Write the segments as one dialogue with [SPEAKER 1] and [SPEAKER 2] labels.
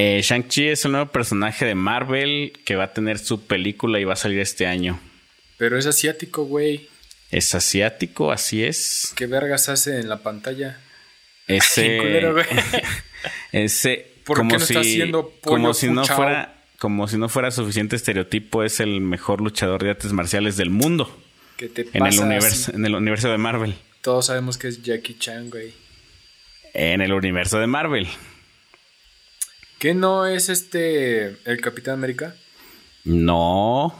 [SPEAKER 1] Eh, Shang-Chi es un nuevo personaje de Marvel que va a tener su película y va a salir este año.
[SPEAKER 2] Pero es asiático, güey.
[SPEAKER 1] Es asiático, así es.
[SPEAKER 2] ¿Qué vergas hace en la pantalla?
[SPEAKER 1] Ese.
[SPEAKER 2] Qué culero, güey.
[SPEAKER 1] ese.
[SPEAKER 2] ¿Por
[SPEAKER 1] como
[SPEAKER 2] qué no
[SPEAKER 1] si,
[SPEAKER 2] está haciendo pollo
[SPEAKER 1] como si no fuera. Como si no fuera suficiente estereotipo, es el mejor luchador de artes marciales del mundo.
[SPEAKER 2] ¿Qué te
[SPEAKER 1] En el,
[SPEAKER 2] pasa?
[SPEAKER 1] universo, en el universo de Marvel.
[SPEAKER 2] Todos sabemos que es Jackie Chan, güey.
[SPEAKER 1] En el universo de Marvel.
[SPEAKER 2] ¿Qué no es este el Capitán América?
[SPEAKER 1] No.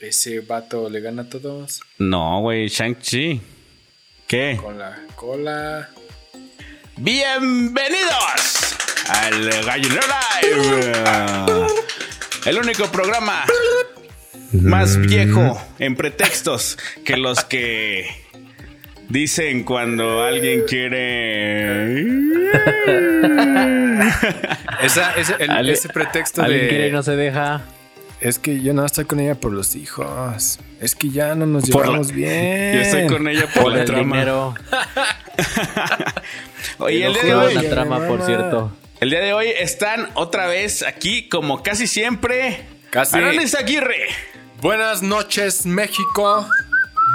[SPEAKER 2] Ese vato le gana a todos
[SPEAKER 1] No, güey. Shang-Chi. ¿Qué?
[SPEAKER 2] con la cola.
[SPEAKER 1] Bienvenidos al Gallinero Live. El único programa más viejo en pretextos que los que dicen cuando alguien quiere.
[SPEAKER 2] Esa, ese, el-
[SPEAKER 3] Ale-
[SPEAKER 2] ese pretexto
[SPEAKER 3] Alguien
[SPEAKER 2] de.
[SPEAKER 3] quiere y no se deja.
[SPEAKER 2] Es que yo no estoy con ella por los hijos. Es que ya no nos
[SPEAKER 1] Por la-
[SPEAKER 2] llevamos bien.
[SPEAKER 1] Yo estoy con ella por,
[SPEAKER 3] Por
[SPEAKER 1] la
[SPEAKER 3] el
[SPEAKER 1] trama.
[SPEAKER 3] dinero.
[SPEAKER 1] Oye, el día, de hoy,
[SPEAKER 3] trama, por cierto.
[SPEAKER 1] el día de hoy están otra vez aquí, como casi siempre.
[SPEAKER 2] Casi.
[SPEAKER 1] Aguirre.
[SPEAKER 2] Buenas noches, México.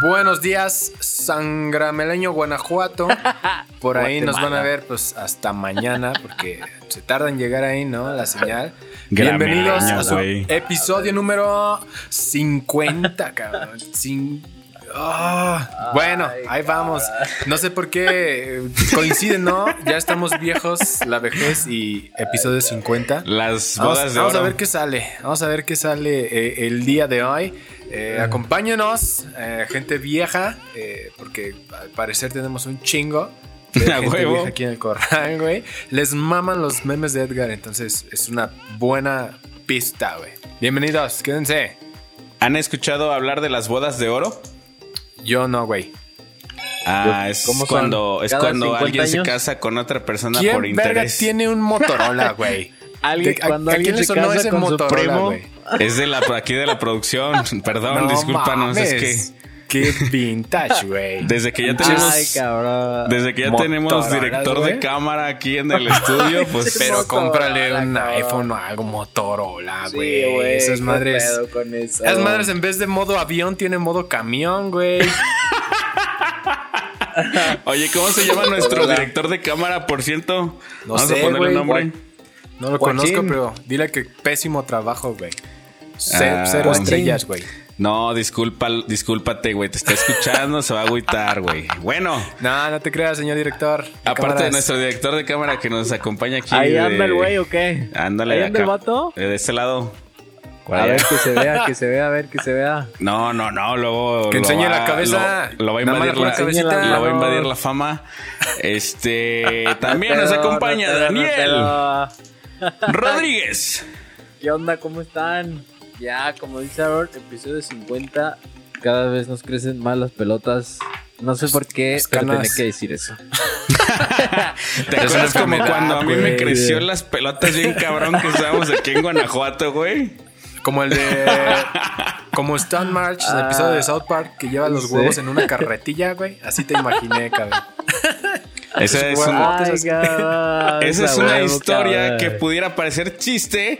[SPEAKER 2] Buenos días, Sangrameleño, Guanajuato. Por ahí nos van a ver pues hasta mañana porque se tarda en llegar ahí, ¿no? La señal. Bienvenidos a su episodio número 50, cabrón. Cin- Ah, bueno, ahí vamos. No sé por qué eh, coinciden, ¿no? Ya estamos viejos, la vejez y episodio 50.
[SPEAKER 1] Las
[SPEAKER 2] Vamos,
[SPEAKER 1] bodas de
[SPEAKER 2] vamos a ver qué sale. Vamos a ver qué sale eh, el día de hoy. Eh, acompáñenos, eh, gente vieja, eh, porque al parecer tenemos un chingo. de gente
[SPEAKER 1] huevo.
[SPEAKER 2] vieja aquí en el corral, güey. Les maman los memes de Edgar, entonces es una buena pista, güey. Bienvenidos, quédense.
[SPEAKER 1] ¿Han escuchado hablar de las bodas de oro?
[SPEAKER 2] Yo no, güey.
[SPEAKER 1] Ah, es cuando, es
[SPEAKER 3] ¿Cada
[SPEAKER 1] cuando
[SPEAKER 3] 50
[SPEAKER 1] alguien se casa con otra persona
[SPEAKER 2] ¿Quién
[SPEAKER 1] por
[SPEAKER 2] verga
[SPEAKER 1] interés.
[SPEAKER 2] tiene un Motorola, güey?
[SPEAKER 3] Alguien,
[SPEAKER 2] ¿De- a-
[SPEAKER 3] cuando
[SPEAKER 2] a
[SPEAKER 3] alguien se casa
[SPEAKER 2] ese
[SPEAKER 3] con su
[SPEAKER 2] Motorola,
[SPEAKER 3] primo,
[SPEAKER 2] güey?
[SPEAKER 1] Es de la aquí de la producción. Perdón,
[SPEAKER 2] No
[SPEAKER 1] discúlpanos. Es que
[SPEAKER 2] Qué vintage, güey.
[SPEAKER 1] desde que ya tenemos
[SPEAKER 3] Ay, cabrón.
[SPEAKER 1] desde que ya tenemos director de cámara aquí en el estudio, pues
[SPEAKER 2] Pero
[SPEAKER 3] Motorola,
[SPEAKER 2] cómprale un
[SPEAKER 3] cabrón.
[SPEAKER 2] iPhone o algo Motorola,
[SPEAKER 3] Sí,
[SPEAKER 2] güey.
[SPEAKER 3] güey.
[SPEAKER 2] Esas madres.
[SPEAKER 3] pedo con eso.
[SPEAKER 2] Esas madres en vez de modo avión tienen modo camión, güey.
[SPEAKER 1] Oye, ¿cómo se llama nuestro director de cámara, por cierto?
[SPEAKER 2] No
[SPEAKER 1] Vamos
[SPEAKER 2] sé,
[SPEAKER 1] a ponerle nombre.
[SPEAKER 2] No lo
[SPEAKER 3] Joaquín.
[SPEAKER 2] conozco, pero dile que pésimo trabajo, güey.
[SPEAKER 1] Ah,
[SPEAKER 2] cero estrellas, güey.
[SPEAKER 1] No, disculpa, discúlpate, güey. Te está escuchando, se va a agüitar, güey. Bueno,
[SPEAKER 2] No, no te creas, señor director. de
[SPEAKER 1] aparte de nuestro director de cámara que nos acompaña aquí.
[SPEAKER 3] ¿Ahí
[SPEAKER 1] de-
[SPEAKER 3] anda el güey o qué?
[SPEAKER 1] Ándale,
[SPEAKER 3] ¿Ahí
[SPEAKER 1] de
[SPEAKER 3] anda el
[SPEAKER 1] acá.
[SPEAKER 3] vato?
[SPEAKER 1] Eh, De este lado.
[SPEAKER 3] A ver que se vea, que se vea, a ver que se vea.
[SPEAKER 1] No, no, no, luego.
[SPEAKER 2] Que enseñe
[SPEAKER 1] va-
[SPEAKER 2] la cabeza.
[SPEAKER 1] Lo, lo va a invadir
[SPEAKER 2] la
[SPEAKER 1] la,
[SPEAKER 2] pura
[SPEAKER 3] cabecita.
[SPEAKER 1] lo va a
[SPEAKER 3] No.
[SPEAKER 1] invadir la fama. Este. También nos acompaña Daniel Rodríguez.
[SPEAKER 3] ¿Qué onda? ¿Cómo están? Ya, como dice Aaron, episodio 50. Cada vez nos crecen más las pelotas. No sé por qué,
[SPEAKER 2] Las
[SPEAKER 3] pero tenía que decir eso.
[SPEAKER 1] ¿Te
[SPEAKER 2] Es
[SPEAKER 1] acuerdas como cuando a mí me creció las pelotas bien cabrón que estábamos aquí en Guanajuato, güey?
[SPEAKER 2] Como el de. como Stan March, el
[SPEAKER 3] Ah,
[SPEAKER 2] episodio de South Park, que lleva los
[SPEAKER 3] sí.
[SPEAKER 2] huevos en una carretilla, güey. Así te imaginé, cabrón.
[SPEAKER 1] Esa es, una,
[SPEAKER 2] Ah,
[SPEAKER 3] Ay,
[SPEAKER 1] esa es una
[SPEAKER 3] huevo,
[SPEAKER 1] historia
[SPEAKER 3] cabrón.
[SPEAKER 1] que pudiera parecer chiste,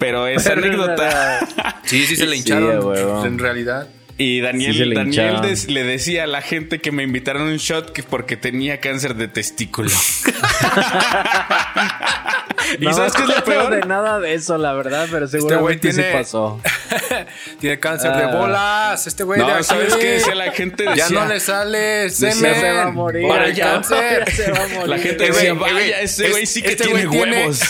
[SPEAKER 1] pero es
[SPEAKER 3] Pero
[SPEAKER 1] anécdota.
[SPEAKER 2] Sí, sí se le hincharon. en realidad.
[SPEAKER 1] Y Daniel,
[SPEAKER 3] Sí
[SPEAKER 1] Daniel des- le decía a la gente que me invitaron a un shot que porque tenía cáncer de testículo. ¿Y
[SPEAKER 3] No
[SPEAKER 1] sabes qué es lo
[SPEAKER 3] me acuerdo
[SPEAKER 1] peor?
[SPEAKER 3] de nada de eso, la verdad, pero seguramente
[SPEAKER 2] Este güey tiene-
[SPEAKER 3] sí pasó.
[SPEAKER 2] Tiene cáncer de
[SPEAKER 3] Ah.
[SPEAKER 2] bolas. Este güey de
[SPEAKER 1] No,
[SPEAKER 2] aquí.
[SPEAKER 1] ¿sabes qué decía la gente?
[SPEAKER 2] Ya no le sale semen.
[SPEAKER 3] se va a morir.
[SPEAKER 2] Para el
[SPEAKER 1] Ya,
[SPEAKER 2] cáncer.
[SPEAKER 3] ya se va a morir.
[SPEAKER 1] La gente decía,
[SPEAKER 2] güey,
[SPEAKER 1] vaya, ese
[SPEAKER 2] es-
[SPEAKER 1] güey sí que
[SPEAKER 2] este
[SPEAKER 1] tiene- huevos.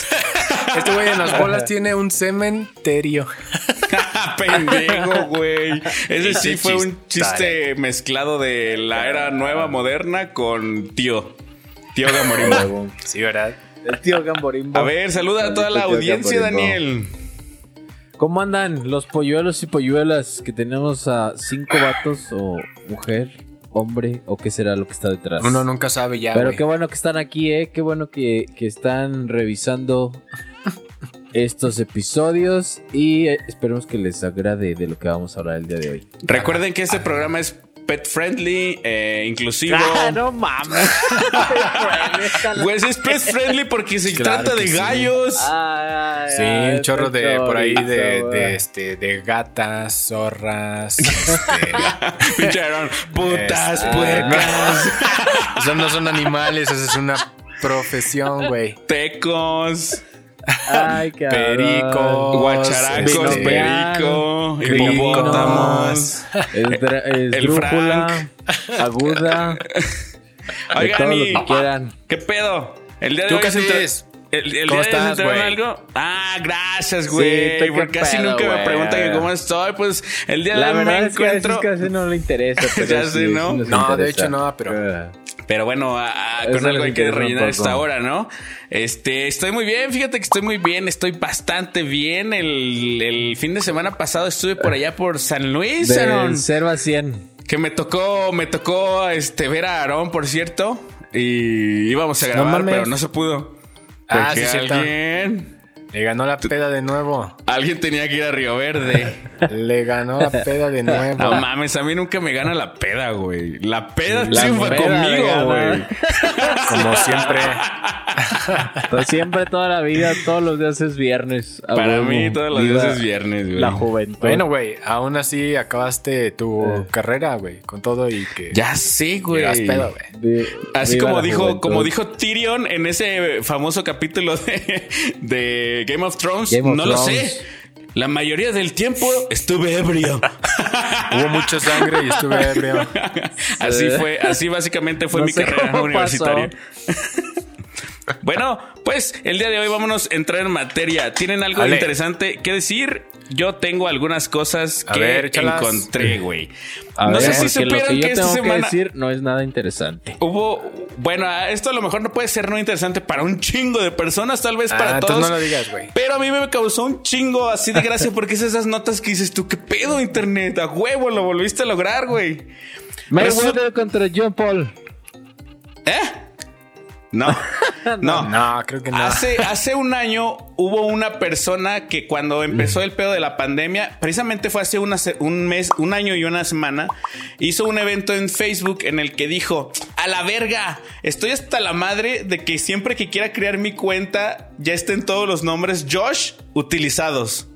[SPEAKER 2] Este güey en las bolas tiene un cementerio.
[SPEAKER 1] Pendejo, güey. Ese sí fue un
[SPEAKER 2] chiste.
[SPEAKER 1] mezclado de la era nueva moderna con tío. Tío Gamorimbo.
[SPEAKER 2] Sí, ¿verdad?
[SPEAKER 3] El tío Gamborimbo.
[SPEAKER 1] A ver, saluda a toda la audiencia,
[SPEAKER 3] Gamborimbo.
[SPEAKER 1] Daniel.
[SPEAKER 3] ¿Cómo andan los polluelos y polluelas que tenemos a cinco vatos o mujer, hombre o qué será lo que está detrás?
[SPEAKER 2] Uno nunca sabe ya.
[SPEAKER 3] Pero qué bueno que están aquí, ¿eh? Qué bueno que, que están revisando estos episodios y eh, esperemos que les agrade de lo que vamos a hablar el día de hoy.
[SPEAKER 1] Recuerden que este programa es pet friendly, eh, inclusivo.
[SPEAKER 3] Ah, no mames.
[SPEAKER 1] Pues es pet friendly porque se
[SPEAKER 2] Claro
[SPEAKER 1] trata de
[SPEAKER 2] sí.
[SPEAKER 1] gallos.
[SPEAKER 3] Ay,
[SPEAKER 2] Sí,
[SPEAKER 3] ay,
[SPEAKER 2] un chorro de por ahí de, este, de gatas, zorras, este,
[SPEAKER 1] Putas,
[SPEAKER 2] Este,
[SPEAKER 1] puercas,
[SPEAKER 2] Esos no son animales, esa es una profesión, güey.
[SPEAKER 1] tecos,
[SPEAKER 3] Ay, qué
[SPEAKER 2] Pericos,
[SPEAKER 1] guacharacos,
[SPEAKER 2] este,
[SPEAKER 1] perico, hipopótamos.
[SPEAKER 3] Es, es
[SPEAKER 1] El
[SPEAKER 3] drújula, aguda, de
[SPEAKER 1] Oigan,
[SPEAKER 3] todo lo
[SPEAKER 1] y-
[SPEAKER 3] que quieran.
[SPEAKER 1] ¿qué pedo? El día de
[SPEAKER 2] ¿Tú
[SPEAKER 1] hoy
[SPEAKER 2] haces?
[SPEAKER 1] ¿El, el
[SPEAKER 2] ¿Cómo
[SPEAKER 1] día de hoy se
[SPEAKER 2] estás,
[SPEAKER 1] enteraron
[SPEAKER 2] güey?
[SPEAKER 1] algo? Ah, gracias,
[SPEAKER 3] Sí,
[SPEAKER 1] güey.
[SPEAKER 3] ¿tú qué
[SPEAKER 1] porque casi
[SPEAKER 3] pedo,
[SPEAKER 1] nunca me
[SPEAKER 3] güey?
[SPEAKER 1] preguntan que cómo estoy. Pues el día de
[SPEAKER 3] La
[SPEAKER 1] hoy me
[SPEAKER 3] es que a veces
[SPEAKER 1] encuentro.
[SPEAKER 3] casi no le interesa. Pero
[SPEAKER 1] Ya
[SPEAKER 3] sí,
[SPEAKER 1] sé,
[SPEAKER 3] sí
[SPEAKER 1] ¿no?
[SPEAKER 3] nos
[SPEAKER 2] No, de hecho no, pero-
[SPEAKER 3] Eh,
[SPEAKER 1] Pero bueno, a- a-
[SPEAKER 3] Eso
[SPEAKER 1] con algo hay que rellenar esta hora, ¿no? Este, estoy muy bien, fíjate que estoy muy bien, estoy bastante bien. El, el fin de semana pasado estuve por allá por San Luis, Aaron,
[SPEAKER 3] Del 0 a 100.
[SPEAKER 1] que me tocó, me tocó este ver a Aarón, por cierto, y íbamos a grabar, pero no se pudo.
[SPEAKER 2] Ah,
[SPEAKER 1] Porque
[SPEAKER 2] sí,
[SPEAKER 1] alguien,
[SPEAKER 2] Le ganó la peda de nuevo.
[SPEAKER 1] alguien tenía que ir a Río Verde.
[SPEAKER 2] Le ganó la peda de nuevo.
[SPEAKER 1] No mames, a mí nunca me gana la peda, güey. La peda
[SPEAKER 3] La
[SPEAKER 1] triunfa
[SPEAKER 3] peda
[SPEAKER 1] conmigo, güey.
[SPEAKER 2] Como siempre.
[SPEAKER 3] Pues siempre, toda la vida, todos los días es viernes.
[SPEAKER 1] Para
[SPEAKER 3] huevo.
[SPEAKER 1] mí todos los días es viernes, güey.
[SPEAKER 3] La juventud.
[SPEAKER 2] Bueno, güey, aún así acabaste tu carrera, güey, con todo y que
[SPEAKER 1] Ya sé, güey.
[SPEAKER 2] pedo,
[SPEAKER 1] Así
[SPEAKER 3] viva
[SPEAKER 1] como dijo,
[SPEAKER 3] juventud.
[SPEAKER 1] como dijo Tyrion en ese famoso capítulo de, de Game of Thrones,
[SPEAKER 3] Game of
[SPEAKER 1] no lo sé. La mayoría del tiempo estuve ebrio.
[SPEAKER 2] Hubo mucha sangre y estuve ebrio.
[SPEAKER 1] así fue, así básicamente fue
[SPEAKER 3] No
[SPEAKER 1] mi carrera universitaria. Bueno, pues el día de hoy vámonos a entrar en materia. ¿Tienen algo
[SPEAKER 2] Ale.
[SPEAKER 1] interesante que decir? Yo tengo algunas cosas
[SPEAKER 2] A
[SPEAKER 1] que
[SPEAKER 2] ver,
[SPEAKER 1] encontré, güey. No
[SPEAKER 3] ver,
[SPEAKER 1] sé si supieron
[SPEAKER 3] que
[SPEAKER 1] que,
[SPEAKER 3] yo
[SPEAKER 1] esta
[SPEAKER 3] tengo que
[SPEAKER 1] semana
[SPEAKER 3] decir no es nada interesante.
[SPEAKER 1] hubo. Bueno, esto a lo mejor no puede ser no interesante para un chingo de personas, tal vez
[SPEAKER 2] Ah,
[SPEAKER 1] para
[SPEAKER 2] entonces
[SPEAKER 1] todos.
[SPEAKER 2] no lo digas, güey.
[SPEAKER 1] Pero a mí me causó un chingo así de gracia porque es esas notas que dices tú, ¿qué pedo, internet? A huevo, lo volviste a lograr, güey.
[SPEAKER 3] Mayweather contra John Paul.
[SPEAKER 1] ¿Eh? No, no.
[SPEAKER 2] No, creo que no.
[SPEAKER 1] Hace, hace un año hubo una persona que cuando empezó el pedo de la pandemia, precisamente fue hace una un mes, un año y una semana, hizo un evento en Facebook en el que dijo, a la verga, estoy hasta la madre de que siempre que quiera crear mi cuenta ya estén todos los nombres Josh utilizados.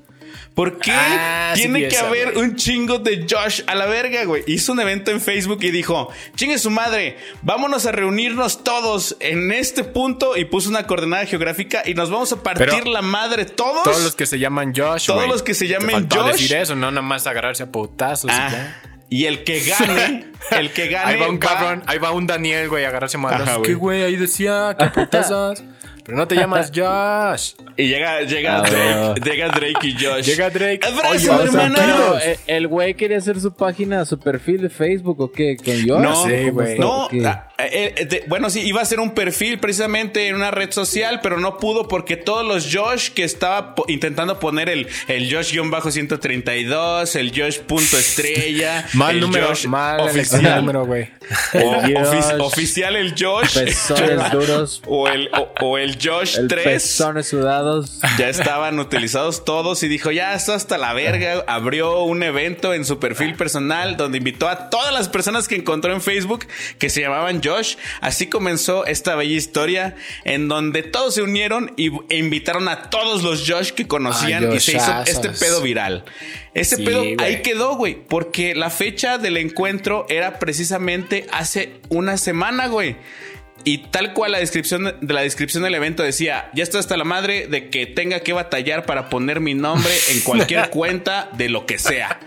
[SPEAKER 1] ¿Por qué
[SPEAKER 2] Ah,
[SPEAKER 1] tiene que
[SPEAKER 2] esa,
[SPEAKER 1] haber
[SPEAKER 2] güey.
[SPEAKER 1] un chingo de Josh a la verga, güey? Hizo un evento en Facebook y dijo, chingue su madre, vámonos a reunirnos todos en este punto y puso una coordenada geográfica y nos vamos a partir
[SPEAKER 2] Pero-
[SPEAKER 1] la madre todos.
[SPEAKER 2] Todos los que se llaman Josh,
[SPEAKER 1] Todos
[SPEAKER 2] güey.
[SPEAKER 1] los que se llamen Josh.
[SPEAKER 2] decir eso, no nada más agarrarse a putazos y
[SPEAKER 1] Ah,
[SPEAKER 2] ya.
[SPEAKER 1] y el que gane, el que gane
[SPEAKER 2] Ahí va un
[SPEAKER 1] va-
[SPEAKER 2] cabrón, ahí va un Daniel, güey, a agarrarse a
[SPEAKER 1] Ajá,
[SPEAKER 2] madrazos.
[SPEAKER 1] güey.
[SPEAKER 2] ¿Qué, güey? Ahí decía, qué putazas. Pero no te llamas Josh.
[SPEAKER 1] y llega, llega
[SPEAKER 3] Ah,
[SPEAKER 1] Drake, llega Drake y Josh.
[SPEAKER 2] Llega Drake.
[SPEAKER 1] Abrazo,
[SPEAKER 2] Oye,
[SPEAKER 3] O sea,
[SPEAKER 1] hermano.
[SPEAKER 3] pero, eh, el güey quería hacer su página, su perfil de Facebook o qué, con Josh.
[SPEAKER 1] No,
[SPEAKER 3] ¿Cómo
[SPEAKER 2] sí, güey.
[SPEAKER 1] No, eh, eh, de- bueno, sí, iba a ser un perfil precisamente en una red social, pero no pudo porque todos los Josh que estaba po- intentando poner el, el Josh-132, el Josh punto estrella,
[SPEAKER 2] Mal
[SPEAKER 1] el
[SPEAKER 2] número,
[SPEAKER 1] Josh
[SPEAKER 2] mal
[SPEAKER 1] oficial,
[SPEAKER 2] número, güey.
[SPEAKER 1] oficial el Josh,
[SPEAKER 3] Pezones duros,
[SPEAKER 1] o el, o, o el Josh
[SPEAKER 3] el
[SPEAKER 1] 3.
[SPEAKER 3] pezones sudados.
[SPEAKER 1] Ya estaban utilizados todos y dijo, ya, esto hasta la verga. Abrió un evento en su perfil personal donde invitó a todas las personas que encontró en Facebook que se llamaban Josh. Así comenzó esta bella historia en donde todos se unieron y, e invitaron a todos los Josh que conocían
[SPEAKER 2] Ay,
[SPEAKER 1] y se hizo este pedo viral. Ese
[SPEAKER 2] Sí,
[SPEAKER 1] pedo ahí quedó, güey, porque la fecha del encuentro era precisamente hace una semana, güey. Y tal cual la descripción de la descripción del evento decía, ya estoy hasta la madre de que tenga que batallar para poner mi nombre en cualquier cuenta de lo que sea.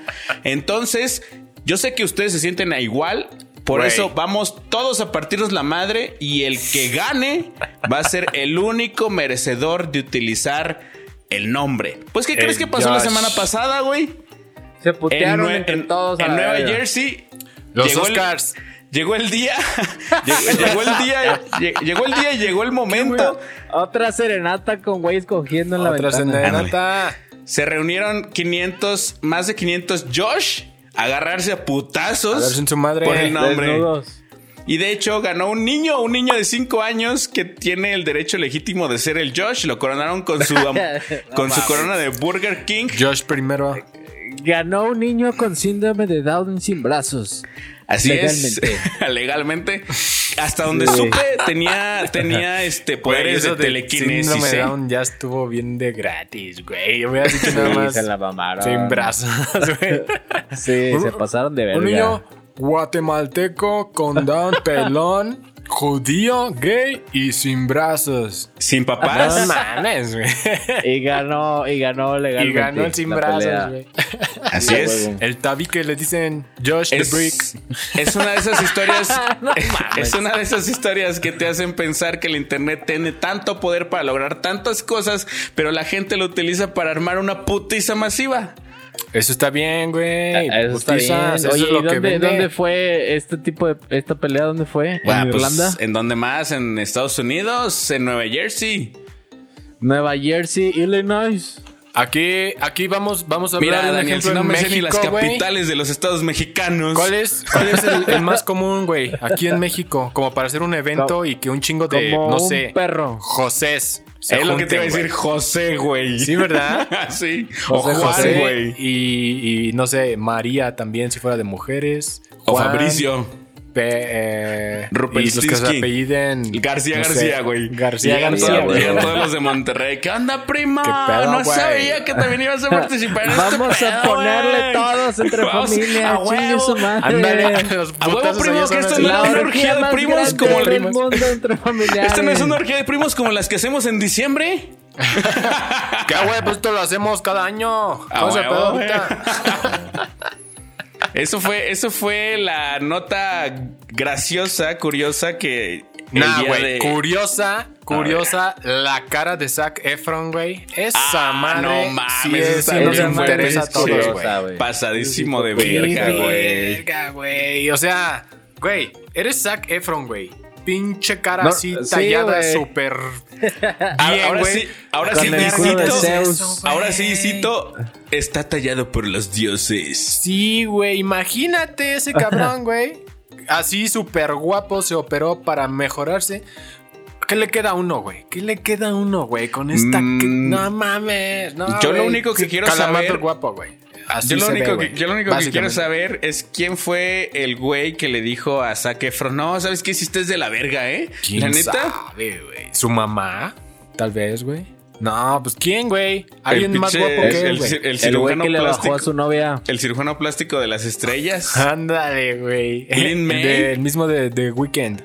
[SPEAKER 1] Entonces, yo sé que ustedes se sienten a igual, por eso vamos todos a partirnos la madre y el que gane va a ser el único merecedor de utilizar el nombre. Pues, ¿qué
[SPEAKER 2] El
[SPEAKER 1] crees que pasó la semana pasada, güey?
[SPEAKER 3] Se
[SPEAKER 1] En,
[SPEAKER 3] putearon
[SPEAKER 1] Nue-
[SPEAKER 3] entre
[SPEAKER 1] en-
[SPEAKER 3] todos. a
[SPEAKER 1] en
[SPEAKER 3] la
[SPEAKER 1] Nueva. Jersey.
[SPEAKER 2] Los
[SPEAKER 1] llegó el-
[SPEAKER 2] Oscars.
[SPEAKER 1] Llegó el día, llegó, llegó el día, lle- llegó el día y llegó el momento.
[SPEAKER 3] Otra serenata con güeyes cogiendo en la
[SPEAKER 2] Otra
[SPEAKER 3] ventana.
[SPEAKER 2] serenata.
[SPEAKER 1] Se reunieron 500, más de 500 Josh agarrarse a putazos
[SPEAKER 2] A su madre.
[SPEAKER 1] por el nombre.
[SPEAKER 3] Desnudos.
[SPEAKER 1] Y de hecho ganó un niño, un niño de 5 años que tiene el derecho legítimo de ser el Josh. Lo coronaron con su,
[SPEAKER 3] No
[SPEAKER 1] con su corona de Burger King.
[SPEAKER 2] Josh primero.
[SPEAKER 3] ganó un niño con síndrome de Down sin brazos.
[SPEAKER 1] Así
[SPEAKER 3] Legalmente.
[SPEAKER 1] es. Legalmente. Hasta donde
[SPEAKER 3] Sí.
[SPEAKER 1] supe, tenía, tenía este
[SPEAKER 2] Güey,
[SPEAKER 1] poderes de telequinesis.
[SPEAKER 2] síndrome
[SPEAKER 1] ¿eh?
[SPEAKER 2] Down ya estuvo bien de gratis, güey. Yo hubiera dicho nada
[SPEAKER 3] Sí,
[SPEAKER 2] más
[SPEAKER 3] se la mamaron.
[SPEAKER 2] sin brazos, güey.
[SPEAKER 3] Sí, se pasaron de verga.
[SPEAKER 2] Un niño guatemalteco con Down pelón, judío, gay y sin brazos.
[SPEAKER 1] Sin
[SPEAKER 2] No
[SPEAKER 1] papás.
[SPEAKER 2] mames, güey.
[SPEAKER 3] Y ganó, y ganó
[SPEAKER 2] Y
[SPEAKER 3] legalmente.
[SPEAKER 2] ganó el sin brazos, güey.
[SPEAKER 1] Así es.
[SPEAKER 2] El tabique le dicen Josh
[SPEAKER 1] Es,
[SPEAKER 2] the Brick.
[SPEAKER 1] es una de esas historias.
[SPEAKER 3] No
[SPEAKER 1] es una de esas historias que te hacen pensar que el internet tiene tanto poder para lograr tantas cosas, pero la gente lo utiliza para armar una putiza masiva.
[SPEAKER 2] Eso está bien, güey.
[SPEAKER 3] Ah, Eso está bien.
[SPEAKER 2] Eso
[SPEAKER 3] Oye,
[SPEAKER 2] es lo
[SPEAKER 3] ¿y
[SPEAKER 2] que
[SPEAKER 3] dónde, dónde fue este tipo de esta pelea? ¿Dónde fue?
[SPEAKER 1] Bueno,
[SPEAKER 3] ¿En
[SPEAKER 1] pues,
[SPEAKER 3] Irlanda?
[SPEAKER 1] ¿En dónde más? En Estados Unidos, en Nueva Jersey.
[SPEAKER 3] Nueva Jersey, Illinois.
[SPEAKER 2] Aquí, aquí vamos, vamos a hablar
[SPEAKER 1] Mira,
[SPEAKER 2] de un
[SPEAKER 1] Daniel,
[SPEAKER 2] ejemplo
[SPEAKER 1] si no
[SPEAKER 2] en
[SPEAKER 1] me sé
[SPEAKER 2] México,
[SPEAKER 1] ni las
[SPEAKER 2] güey.
[SPEAKER 1] capitales de los estados mexicanos.
[SPEAKER 2] ¿Cuál es, cuál es el, el más común, güey? Aquí en México, como para hacer un evento
[SPEAKER 3] Co-
[SPEAKER 2] y que un chingo de,
[SPEAKER 3] Como
[SPEAKER 2] no
[SPEAKER 3] un
[SPEAKER 2] sé,
[SPEAKER 3] perro.
[SPEAKER 2] Josés. Se
[SPEAKER 1] Es lo que te iba a decir. José, güey.
[SPEAKER 2] Sí, ¿verdad?
[SPEAKER 1] sí.
[SPEAKER 3] José,
[SPEAKER 1] o
[SPEAKER 3] José.
[SPEAKER 1] güey.
[SPEAKER 2] Y, y no sé, María también, si fuera de mujeres.
[SPEAKER 1] O Fabricio.
[SPEAKER 2] Eh,
[SPEAKER 1] Rupert
[SPEAKER 2] y los que se apelliden.
[SPEAKER 1] García
[SPEAKER 2] no sé,
[SPEAKER 1] García, güey.
[SPEAKER 2] García García,
[SPEAKER 1] llegan todos los de Monterrey. ¿Qué onda, prima?
[SPEAKER 2] ¿Qué pedo,
[SPEAKER 1] no
[SPEAKER 2] güey?
[SPEAKER 1] sabía que también ibas a participar en este
[SPEAKER 3] Vamos a
[SPEAKER 1] pedo,
[SPEAKER 3] ponerle
[SPEAKER 1] güey.
[SPEAKER 3] todos entre
[SPEAKER 1] Vamos,
[SPEAKER 3] familia.
[SPEAKER 1] a huevo.
[SPEAKER 3] su madre.
[SPEAKER 2] Los
[SPEAKER 1] A huevo, primo, que esto no es una
[SPEAKER 3] orgía
[SPEAKER 1] de primos como la-
[SPEAKER 3] mundo entre familiares.
[SPEAKER 1] ¿Esta no es una orgía de primos como las que hacemos en diciembre?
[SPEAKER 2] ¿Qué, güey? Pues esto lo hacemos cada año.
[SPEAKER 1] A
[SPEAKER 2] Vamos a
[SPEAKER 1] huevo,
[SPEAKER 2] pedo
[SPEAKER 1] güey.
[SPEAKER 2] ahorita.
[SPEAKER 1] Eso fue, eso fue la nota graciosa, curiosa que
[SPEAKER 2] Nah, güey.
[SPEAKER 1] de...
[SPEAKER 2] Curiosa, curiosa la cara de Zac Efron, güey. Esa
[SPEAKER 1] Ah,
[SPEAKER 2] madre
[SPEAKER 1] no mames,
[SPEAKER 2] sí, es,
[SPEAKER 1] esa
[SPEAKER 2] nos interesa a todos, güey.
[SPEAKER 1] Pasadísimo de verga, güey.
[SPEAKER 2] verga, güey. O sea, güey, eres Zac Efron, güey. Pinche cara
[SPEAKER 3] No,
[SPEAKER 2] así
[SPEAKER 3] sí,
[SPEAKER 2] tallada súper bien,
[SPEAKER 1] ahora
[SPEAKER 2] güey.
[SPEAKER 1] sí, ahora
[SPEAKER 3] Con
[SPEAKER 1] sí cito,
[SPEAKER 3] Zeus.
[SPEAKER 1] ahora sí cito, está tallado por los dioses.
[SPEAKER 2] Sí, güey, imagínate ese cabrón, güey. Así súper guapo se operó para mejorarse. ¿Qué le queda a uno, güey? ¿Qué le queda a uno, güey? Con esta...
[SPEAKER 1] Mm.
[SPEAKER 2] que- No mames, no,
[SPEAKER 1] Yo lo único que quiero
[SPEAKER 2] Calamato
[SPEAKER 1] saber-
[SPEAKER 2] guapo, güey. Así
[SPEAKER 1] Yo lo
[SPEAKER 2] se
[SPEAKER 1] único,
[SPEAKER 2] ve,
[SPEAKER 1] que, yo lo único que quiero saber es quién fue el güey que le dijo a Zac Efron, no, ¿sabes qué? Hiciste de la verga, ¿eh?
[SPEAKER 2] ¿Quién
[SPEAKER 1] La neta.
[SPEAKER 2] sabe, güey? ¿Su mamá? Tal vez, güey. No, pues ¿quién, güey? ¿Alguien
[SPEAKER 1] El
[SPEAKER 2] más guapo que
[SPEAKER 1] el-
[SPEAKER 2] él,
[SPEAKER 1] el-
[SPEAKER 2] güey?
[SPEAKER 1] el-
[SPEAKER 3] El güey
[SPEAKER 1] cirujano
[SPEAKER 3] que le bajó
[SPEAKER 1] plástico.
[SPEAKER 3] a su novia.
[SPEAKER 1] El cirujano plástico de las estrellas.
[SPEAKER 2] Ándale, güey. El mismo de, de Weekend.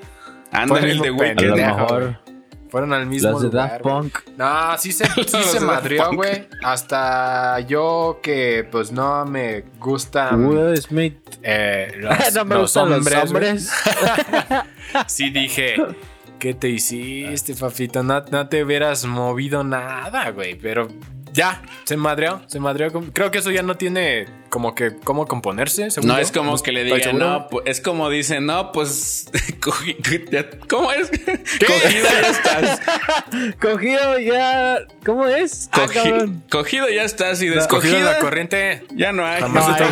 [SPEAKER 1] Ándale, el de
[SPEAKER 3] A lo
[SPEAKER 1] Weekend.
[SPEAKER 3] mejor.
[SPEAKER 2] Fueron al mismo
[SPEAKER 3] Los de
[SPEAKER 2] lugar,
[SPEAKER 3] Daft
[SPEAKER 2] güey.
[SPEAKER 3] Punk.
[SPEAKER 2] No, sí se, sí se
[SPEAKER 1] de Daft
[SPEAKER 2] madrió, güey. Hasta yo que pues no me gustan
[SPEAKER 3] Will Smith.
[SPEAKER 2] eh, los,
[SPEAKER 3] no me
[SPEAKER 2] los
[SPEAKER 3] gustan
[SPEAKER 2] hombres.
[SPEAKER 3] los hombres.
[SPEAKER 2] Sí dije, ¿qué te hiciste, papito? No, no te hubieras movido nada, güey. Pero ya, se madreó, se madreó. Creo que eso ya no tiene como que cómo componerse. según
[SPEAKER 1] No
[SPEAKER 2] yo.
[SPEAKER 1] es como que le digan, no, pues, es como dicen, no, pues, cogí- ¿cómo es? Cogido ya estás.
[SPEAKER 3] Cogido ya. ¿Cómo es? Ah,
[SPEAKER 1] Cogi-
[SPEAKER 3] cabrón.
[SPEAKER 1] cogido ya estás y
[SPEAKER 2] Cogido en
[SPEAKER 1] descogida
[SPEAKER 2] la corriente.
[SPEAKER 1] ya no hay.
[SPEAKER 2] Jamás
[SPEAKER 3] No
[SPEAKER 2] se
[SPEAKER 3] hay.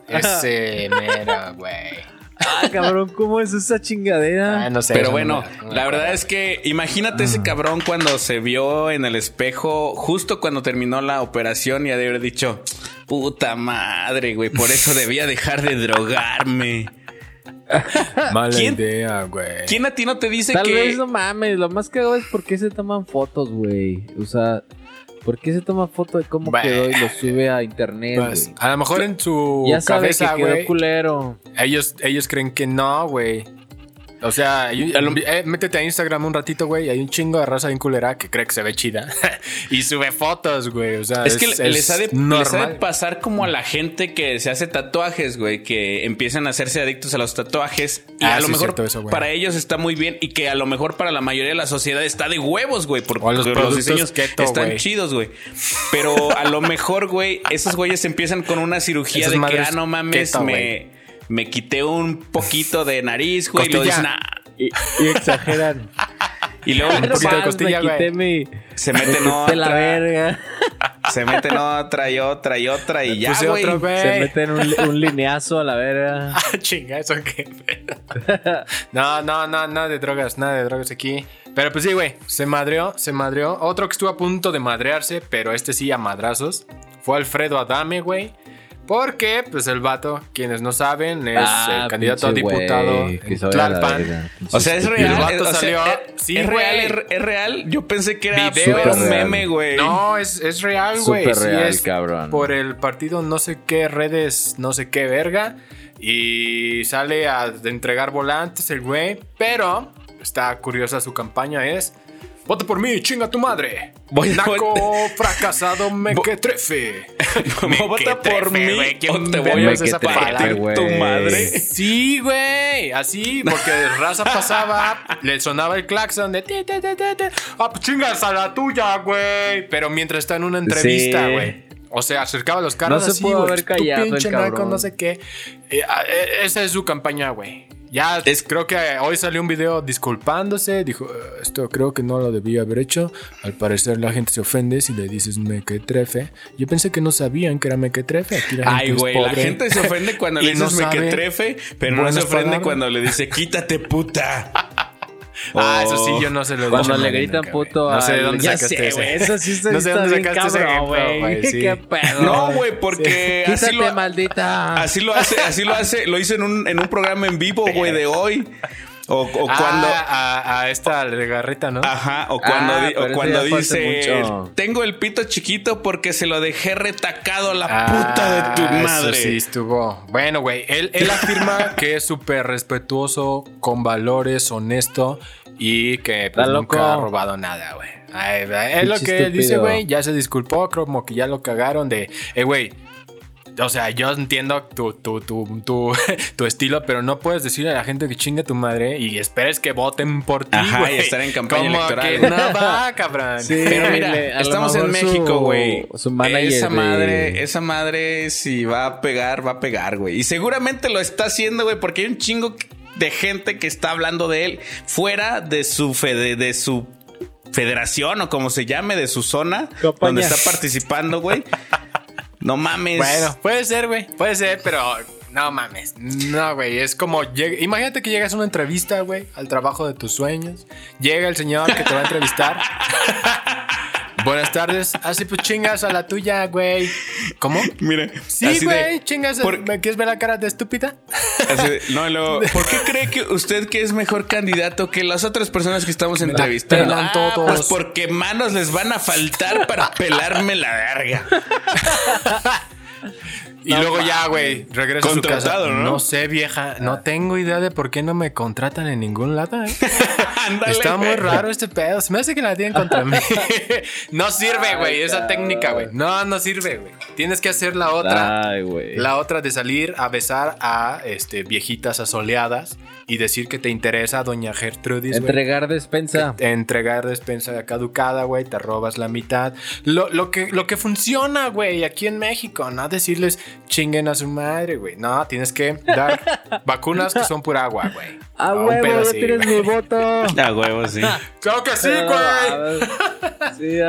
[SPEAKER 2] Ese mero, güey.
[SPEAKER 3] Ah, cabrón, ¿cómo es esa chingadera?
[SPEAKER 2] Ah, no sé.
[SPEAKER 1] Pero bueno,
[SPEAKER 2] no me- no me
[SPEAKER 1] la verdad es que imagínate ese cabrón cuando se vio en el espejo justo cuando terminó la operación y ha de haber dicho, puta madre, güey, por eso debía dejar de drogarme.
[SPEAKER 2] Mala
[SPEAKER 1] ¿Quién-
[SPEAKER 2] idea, güey.
[SPEAKER 1] ¿Quién a ti no te dice
[SPEAKER 3] Tal
[SPEAKER 1] que...
[SPEAKER 3] vez no mames, lo más cagado es por qué se toman fotos, güey. O sea, ¿por qué se toma foto de cómo quedó y lo sube a internet,
[SPEAKER 2] Pues, a lo mejor en su
[SPEAKER 3] Ya
[SPEAKER 2] cabeza,
[SPEAKER 3] que
[SPEAKER 2] güey.
[SPEAKER 3] culero.
[SPEAKER 2] Ellos, ellos creen que no, güey. O sea, hay- eh, métete a Instagram un ratito, güey. Hay un chingo de raza bien culera que cree que se ve chida. y sube fotos, güey. O sea,
[SPEAKER 1] Es que les, ha de, les ha de pasar como a la gente que se hace tatuajes, güey, que empiezan a hacerse adictos a los tatuajes y
[SPEAKER 2] Ah,
[SPEAKER 1] a lo
[SPEAKER 2] sí,
[SPEAKER 1] mejor
[SPEAKER 2] eso,
[SPEAKER 1] para ellos está muy bien y que a lo mejor para la mayoría de la sociedad está de huevos, güey, porque
[SPEAKER 2] los
[SPEAKER 1] diseños
[SPEAKER 2] keto,
[SPEAKER 1] están chidos, güey. Pero a lo mejor, güey, esos güeyes empiezan con una cirugía
[SPEAKER 2] Esas
[SPEAKER 1] de que, ah, no mames,
[SPEAKER 2] keto,
[SPEAKER 1] me. Me quité un poquito de nariz, güey, y dicen, "Ah",
[SPEAKER 3] Y, y exageran.
[SPEAKER 1] y luego
[SPEAKER 3] no
[SPEAKER 2] poquito de costilla,
[SPEAKER 3] me quité
[SPEAKER 2] güey.
[SPEAKER 3] mi...
[SPEAKER 1] se meten
[SPEAKER 3] me quité la
[SPEAKER 1] otra,
[SPEAKER 3] verga.
[SPEAKER 1] se meten otra y otra y otra y ya,
[SPEAKER 2] Puse
[SPEAKER 1] güey.
[SPEAKER 2] otro, güey.
[SPEAKER 3] Se meten un, un lineazo a la verga.
[SPEAKER 2] Ah, chinga, eso qué. no, no, no, nada de drogas, nada de drogas aquí. Pero pues sí, güey, se madreó, se madreó. Otro que estuvo a punto de madrearse, pero este sí a madrazos. fue Alfredo Adame, güey. Porque, pues el vato, quienes no saben, es
[SPEAKER 3] Ah,
[SPEAKER 2] el candidato a diputado en
[SPEAKER 3] la
[SPEAKER 2] Tlalpan.
[SPEAKER 1] O sea, es real.
[SPEAKER 2] el vato
[SPEAKER 1] o sea,
[SPEAKER 2] salió-
[SPEAKER 1] es,
[SPEAKER 2] sí,
[SPEAKER 1] es real, es, es real. Yo pensé que era un meme, güey.
[SPEAKER 2] No, es, es real, güey.
[SPEAKER 3] Súper
[SPEAKER 2] Sí
[SPEAKER 3] real,
[SPEAKER 2] es
[SPEAKER 3] cabrón.
[SPEAKER 2] Por el partido no sé qué redes, no sé qué verga. Y sale a entregar volantes el güey. Pero está curiosa su campaña es... Vota por mí, chinga tu madre.
[SPEAKER 1] Voy-
[SPEAKER 2] Naco fracasado mequetrefe.
[SPEAKER 1] Vota por mí
[SPEAKER 2] güey, ¿quién
[SPEAKER 1] o te voy a
[SPEAKER 3] güey.
[SPEAKER 1] tu madre.
[SPEAKER 2] Sí, güey. Así, porque raza pasaba, le sonaba el claxon de ti, ti, ti, ti, ti. Ah, pues chingas a la tuya, güey. Pero mientras está en una entrevista,
[SPEAKER 3] Sí.
[SPEAKER 2] güey. O sea, acercaba los carros
[SPEAKER 3] No se
[SPEAKER 2] así,
[SPEAKER 3] pudo
[SPEAKER 2] güey.
[SPEAKER 3] haber
[SPEAKER 2] Tú pinche naco,
[SPEAKER 3] cabrón.
[SPEAKER 2] no sé qué. Eh, ah, eh, esa es su campaña, güey. Ya
[SPEAKER 1] Es-
[SPEAKER 2] creo que hoy salió un video disculpándose. Dijo, "Eh, esto creo que no lo debía haber hecho. Al parecer la gente se ofende si le dices mequetrefe. Yo pensé que no sabían que era mequetrefe. Aquí la
[SPEAKER 1] Ay, güey, la gente se ofende cuando le
[SPEAKER 2] no
[SPEAKER 1] dices
[SPEAKER 2] sabe
[SPEAKER 1] mequetrefe, pero no se ofende
[SPEAKER 2] palabras.
[SPEAKER 1] cuando le dice quítate puta.
[SPEAKER 2] Ah,
[SPEAKER 1] Oh.
[SPEAKER 2] eso sí, yo no se lo
[SPEAKER 3] Cuando
[SPEAKER 2] a
[SPEAKER 3] le gritan
[SPEAKER 2] cabrón.
[SPEAKER 3] puto
[SPEAKER 2] No sé de dónde
[SPEAKER 3] Ya
[SPEAKER 2] sacaste
[SPEAKER 3] sé,
[SPEAKER 2] ese.
[SPEAKER 3] güey, Eso sí
[SPEAKER 2] No sé dónde sacaste ese
[SPEAKER 3] cabrón,
[SPEAKER 2] ejemplo, güey. sí.
[SPEAKER 3] Qué pedo.
[SPEAKER 1] No, güey, porque así
[SPEAKER 3] Quítate,
[SPEAKER 1] lo,
[SPEAKER 3] maldita.
[SPEAKER 1] así lo hace, así lo hace, lo hizo en un, en un programa en vivo, güey, de hoy. O, o
[SPEAKER 2] Ah,
[SPEAKER 1] cuando.
[SPEAKER 2] a, a esta legarreta, ¿no?
[SPEAKER 1] Ajá, o cuando,
[SPEAKER 3] Ah,
[SPEAKER 1] o
[SPEAKER 3] eso
[SPEAKER 1] cuando dice:
[SPEAKER 3] mucho.
[SPEAKER 1] Tengo el pito chiquito porque se lo dejé retacado a la
[SPEAKER 2] Ah,
[SPEAKER 1] puta de tu
[SPEAKER 2] eso
[SPEAKER 1] madre.
[SPEAKER 2] sí, estuvo. Bueno, güey, él, él afirma que es súper respetuoso, con valores, honesto y que pues, nunca
[SPEAKER 3] loco.
[SPEAKER 2] ha robado nada, güey. Ay, Es lo que dice, güey. Ya se disculpó, como que ya lo cagaron de, eh, güey. O sea, yo entiendo tu, tu, tu, tu, tu estilo, pero no puedes decirle a la gente que chingue tu madre y esperes que voten por ti,
[SPEAKER 1] Ajá,
[SPEAKER 2] güey.
[SPEAKER 1] y estar en campaña
[SPEAKER 2] Como
[SPEAKER 1] electoral.
[SPEAKER 2] que no va, cabrón.
[SPEAKER 3] Sí.
[SPEAKER 1] Pero mira,
[SPEAKER 3] le-
[SPEAKER 1] estamos en México,
[SPEAKER 3] su-
[SPEAKER 1] güey.
[SPEAKER 3] su manager
[SPEAKER 1] Esa
[SPEAKER 3] de-
[SPEAKER 1] madre, esa madre, si va a pegar, va a pegar, güey. Y seguramente lo está haciendo, güey, porque hay un chingo de gente que está hablando de él fuera de su fede- de su federación o como se llame, de su zona
[SPEAKER 3] Campaña.
[SPEAKER 1] donde está participando, güey. No mames.
[SPEAKER 2] Bueno, puede ser, güey. Puede ser, pero no mames. No, güey. Es como. Imagínate que llegas a una entrevista, güey, al trabajo de tus sueños. Llega el señor que te va a entrevistar. Buenas tardes. Así pues chingas a la tuya, güey. ¿Cómo?
[SPEAKER 1] Mira,
[SPEAKER 2] Sí,
[SPEAKER 1] de-
[SPEAKER 2] güey. Chingas.
[SPEAKER 1] por-
[SPEAKER 2] ¿Me quieres ver la cara de estúpida?
[SPEAKER 1] así de- no, luego, ¿por qué cree que usted que es mejor candidato que las otras personas que estamos entrevistando? Ah,
[SPEAKER 2] todos.
[SPEAKER 1] Pues porque manos les van a faltar para pelarme la verga.
[SPEAKER 2] Y luego ya, güey, regresa a su casa.
[SPEAKER 1] Contratado, ¿no?
[SPEAKER 2] ¿no? sé, vieja. No tengo idea de por qué no me contratan en ningún lado, ¿eh? Está muy raro este pedo. Se me hace que la tienen contra mí. no sirve, güey, esa técnica, güey. No, no sirve, güey. Tienes que hacer la otra.
[SPEAKER 3] Ay, güey.
[SPEAKER 2] La otra de salir a besar a este, viejitas asoleadas y decir que te interesa Doña Gertrudis, güey.
[SPEAKER 3] Entregar despensa.
[SPEAKER 2] Entregar despensa caducada, güey, te robas la mitad. Lo, lo, que, lo que funciona, güey, aquí en México, no decirles chinguen a su madre, güey. No, tienes que dar vacunas que son pura agua, güey.
[SPEAKER 3] Ah,
[SPEAKER 2] Un
[SPEAKER 3] huevo,
[SPEAKER 2] pedo
[SPEAKER 3] ya
[SPEAKER 2] así,
[SPEAKER 3] tienes
[SPEAKER 2] güey.
[SPEAKER 3] mi voto.
[SPEAKER 1] A huevo, sí.
[SPEAKER 2] Claro que sí, güey.
[SPEAKER 3] Sí,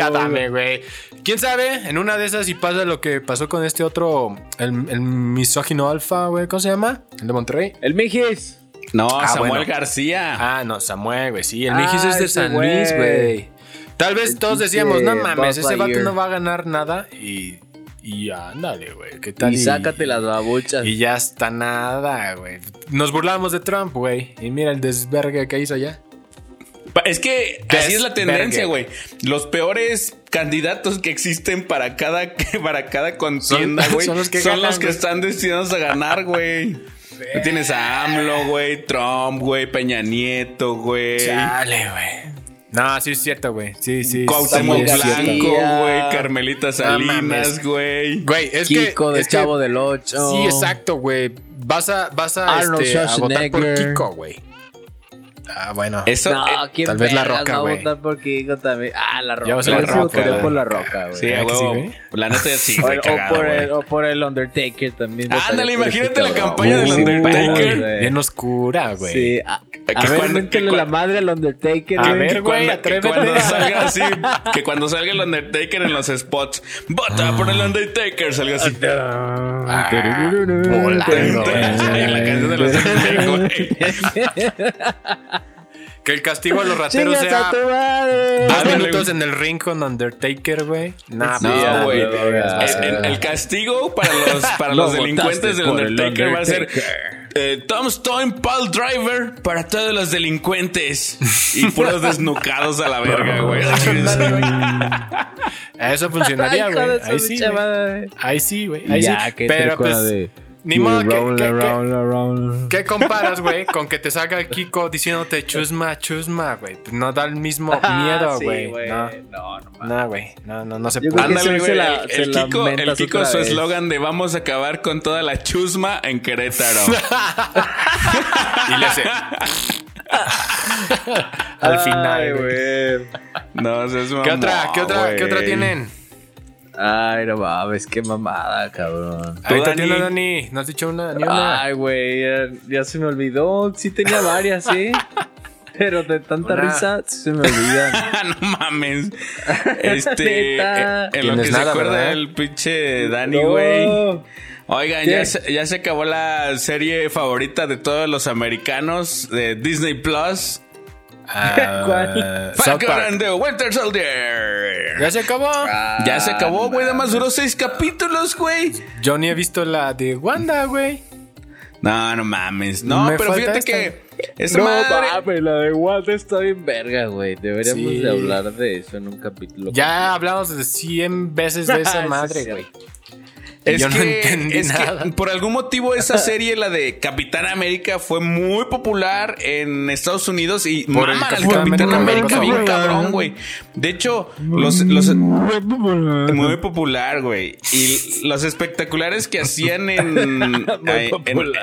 [SPEAKER 3] a güey.
[SPEAKER 2] güey. ¿Quién sabe? En una de esas y pasa lo que pasó con este otro, el, el misógino alfa, güey. ¿Cómo se llama? El de Monterrey.
[SPEAKER 3] El Mijis.
[SPEAKER 1] No,
[SPEAKER 2] Ah,
[SPEAKER 1] Samuel
[SPEAKER 2] bueno.
[SPEAKER 1] García.
[SPEAKER 2] Ah, no, Samuel, güey. Sí, el
[SPEAKER 3] Ah,
[SPEAKER 2] Mijis es de San. Luis, güey. Tal vez
[SPEAKER 3] El
[SPEAKER 2] todos decíamos, no mames, ese vato no va a ganar nada. Y, y ándale, güey. ¿Qué tal?
[SPEAKER 3] Y sácate las babuchas.
[SPEAKER 2] Y ya está nada, güey. Nos burlamos de Trump, güey. Y mira el desvergue que hizo ya.
[SPEAKER 1] Pa- Es que así es la tendencia, güey. Los peores candidatos que existen para cada, para cada contienda,
[SPEAKER 2] Son-
[SPEAKER 1] güey,
[SPEAKER 2] son
[SPEAKER 1] son,
[SPEAKER 2] los que
[SPEAKER 1] los
[SPEAKER 2] ganan,
[SPEAKER 1] que están destinados a ganar, güey. Tú Tienes a AMLO, güey, Trump, güey, Peña Nieto, güey.
[SPEAKER 2] Chale, güey. No, sí es cierto, güey. Sí, sí.
[SPEAKER 1] Cuauhtémoc. Blanco, güey, Carmelita Salinas, güey.
[SPEAKER 2] Güey, es
[SPEAKER 3] Kiko
[SPEAKER 2] que.
[SPEAKER 3] de
[SPEAKER 2] es que-
[SPEAKER 3] Chavo del Ocho.
[SPEAKER 2] Sí, exacto, güey. Vas a, vas a,
[SPEAKER 3] Arnold
[SPEAKER 2] este, a votar por. Kiko, güey. Ah, bueno.
[SPEAKER 1] Eso,
[SPEAKER 3] No,
[SPEAKER 1] eh,
[SPEAKER 3] ¿quién
[SPEAKER 2] tal vez La Roca, güey.
[SPEAKER 3] votar por Kiko también. Ah, La Roca.
[SPEAKER 2] Ya va a ser
[SPEAKER 3] Yo
[SPEAKER 2] La Roca,
[SPEAKER 3] por La Roca, güey.
[SPEAKER 1] sí,
[SPEAKER 2] ¿verdad
[SPEAKER 1] a
[SPEAKER 2] que sí,
[SPEAKER 1] huevo.
[SPEAKER 2] güey?
[SPEAKER 1] La neta sí, güey.
[SPEAKER 3] o por el Undertaker también.
[SPEAKER 1] Ándale, imagínate la campaña del Undertaker.
[SPEAKER 2] Bien oscura, güey.
[SPEAKER 3] Sí, a,
[SPEAKER 1] Que
[SPEAKER 3] a ver,
[SPEAKER 1] cuando-
[SPEAKER 3] méntele
[SPEAKER 1] que
[SPEAKER 3] la
[SPEAKER 1] cua-
[SPEAKER 3] madre al Undertaker,
[SPEAKER 2] A
[SPEAKER 3] güey.
[SPEAKER 2] ver,
[SPEAKER 1] Que
[SPEAKER 2] güey,
[SPEAKER 1] cuando, que
[SPEAKER 2] atrévete.
[SPEAKER 1] cuando salga así, que cuando salga el Undertaker en los spots, vota por el Undertaker, salga así.
[SPEAKER 2] Ah,
[SPEAKER 3] Tururururu,
[SPEAKER 2] volando,
[SPEAKER 1] Ay, la canción de los X-Men, güey.
[SPEAKER 2] Que el castigo a los rateros
[SPEAKER 3] ¡Chingas
[SPEAKER 2] sea
[SPEAKER 3] a tu madre!
[SPEAKER 2] dos minutos en el ring con Undertaker, güey. Nah,
[SPEAKER 1] No,
[SPEAKER 2] pues,
[SPEAKER 1] güey.
[SPEAKER 2] no,
[SPEAKER 1] El, castigo para los, para
[SPEAKER 3] Lo
[SPEAKER 1] los delincuentes del Undertaker va a ser. Eh, Tom Stone Paul Driver para todos los delincuentes y puros desnucados a la verga, güey.
[SPEAKER 2] Eso funcionaría, güey. Ahí sí. Ahí sí, güey. Ahí
[SPEAKER 3] ya,
[SPEAKER 2] sí. Pero pues,
[SPEAKER 3] de...
[SPEAKER 2] ni modo que- que- que-
[SPEAKER 3] around, around.
[SPEAKER 2] ¿Qué comparas, güey? Con que te salga Kiko diciéndote chusma, chusma, güey. Pues No da el mismo miedo,
[SPEAKER 3] Ah, sí,
[SPEAKER 2] güey. no,
[SPEAKER 3] No, no
[SPEAKER 2] no, güey. No, no, no se puede.
[SPEAKER 1] Ándale, güey. El, el Kiko, el Kiko su eslogan de vamos a acabar con toda la chusma en Querétaro.
[SPEAKER 2] Y le hace. Al final, güey.
[SPEAKER 1] No, eso es
[SPEAKER 2] ¿Qué otra, qué otra, qué otra tienen?
[SPEAKER 3] Ay, no mames, qué mamada, cabrón.
[SPEAKER 2] Ahí está
[SPEAKER 1] Dani.
[SPEAKER 2] tiene Dani. No has dicho una, ni una.
[SPEAKER 3] Ay, güey, ya, ya se me olvidó. Sí tenía varias, ¿sí? Pero de tanta
[SPEAKER 2] Una.
[SPEAKER 3] risa se me olvidan.
[SPEAKER 1] no mames. Este.
[SPEAKER 3] Neta.
[SPEAKER 1] eh, en lo que
[SPEAKER 2] nada,
[SPEAKER 1] se acuerda
[SPEAKER 2] ¿verdad?
[SPEAKER 1] el pinche Dani,
[SPEAKER 3] No.
[SPEAKER 1] güey. Oigan,
[SPEAKER 3] ¿Qué?
[SPEAKER 1] ya se, ya se acabó la serie favorita de todos los americanos de Disney Plus.
[SPEAKER 3] ¿Cuál?
[SPEAKER 2] South
[SPEAKER 1] Falcon the Winter Soldier.
[SPEAKER 2] ¿Ya se acabó?
[SPEAKER 1] Ya se acabó, güey. Nada más duró seis capítulos, güey.
[SPEAKER 2] Yo ni he visto la de Wanda, güey.
[SPEAKER 1] No, no mames. No,
[SPEAKER 2] Me
[SPEAKER 1] pero fíjate
[SPEAKER 2] esta.
[SPEAKER 1] que esa
[SPEAKER 3] no
[SPEAKER 1] madre.
[SPEAKER 3] mames, la de Wanda está bien verga, güey. Deberíamos
[SPEAKER 2] Sí.
[SPEAKER 3] de hablar de eso en un capítulo.
[SPEAKER 2] Ya hablamos de 100 veces de esa madre,
[SPEAKER 3] sí.
[SPEAKER 2] güey.
[SPEAKER 1] Es
[SPEAKER 2] Yo no
[SPEAKER 1] que,
[SPEAKER 2] entendí
[SPEAKER 1] es que por algún motivo esa serie, la de Capitán América, fue muy popular en Estados Unidos y
[SPEAKER 2] Por el Capitán
[SPEAKER 1] Capitán
[SPEAKER 2] América,
[SPEAKER 1] América bien
[SPEAKER 2] güey.
[SPEAKER 1] cabrón, güey. De hecho, los, los muy popular, güey. Y los espectaculares que hacían en, ay,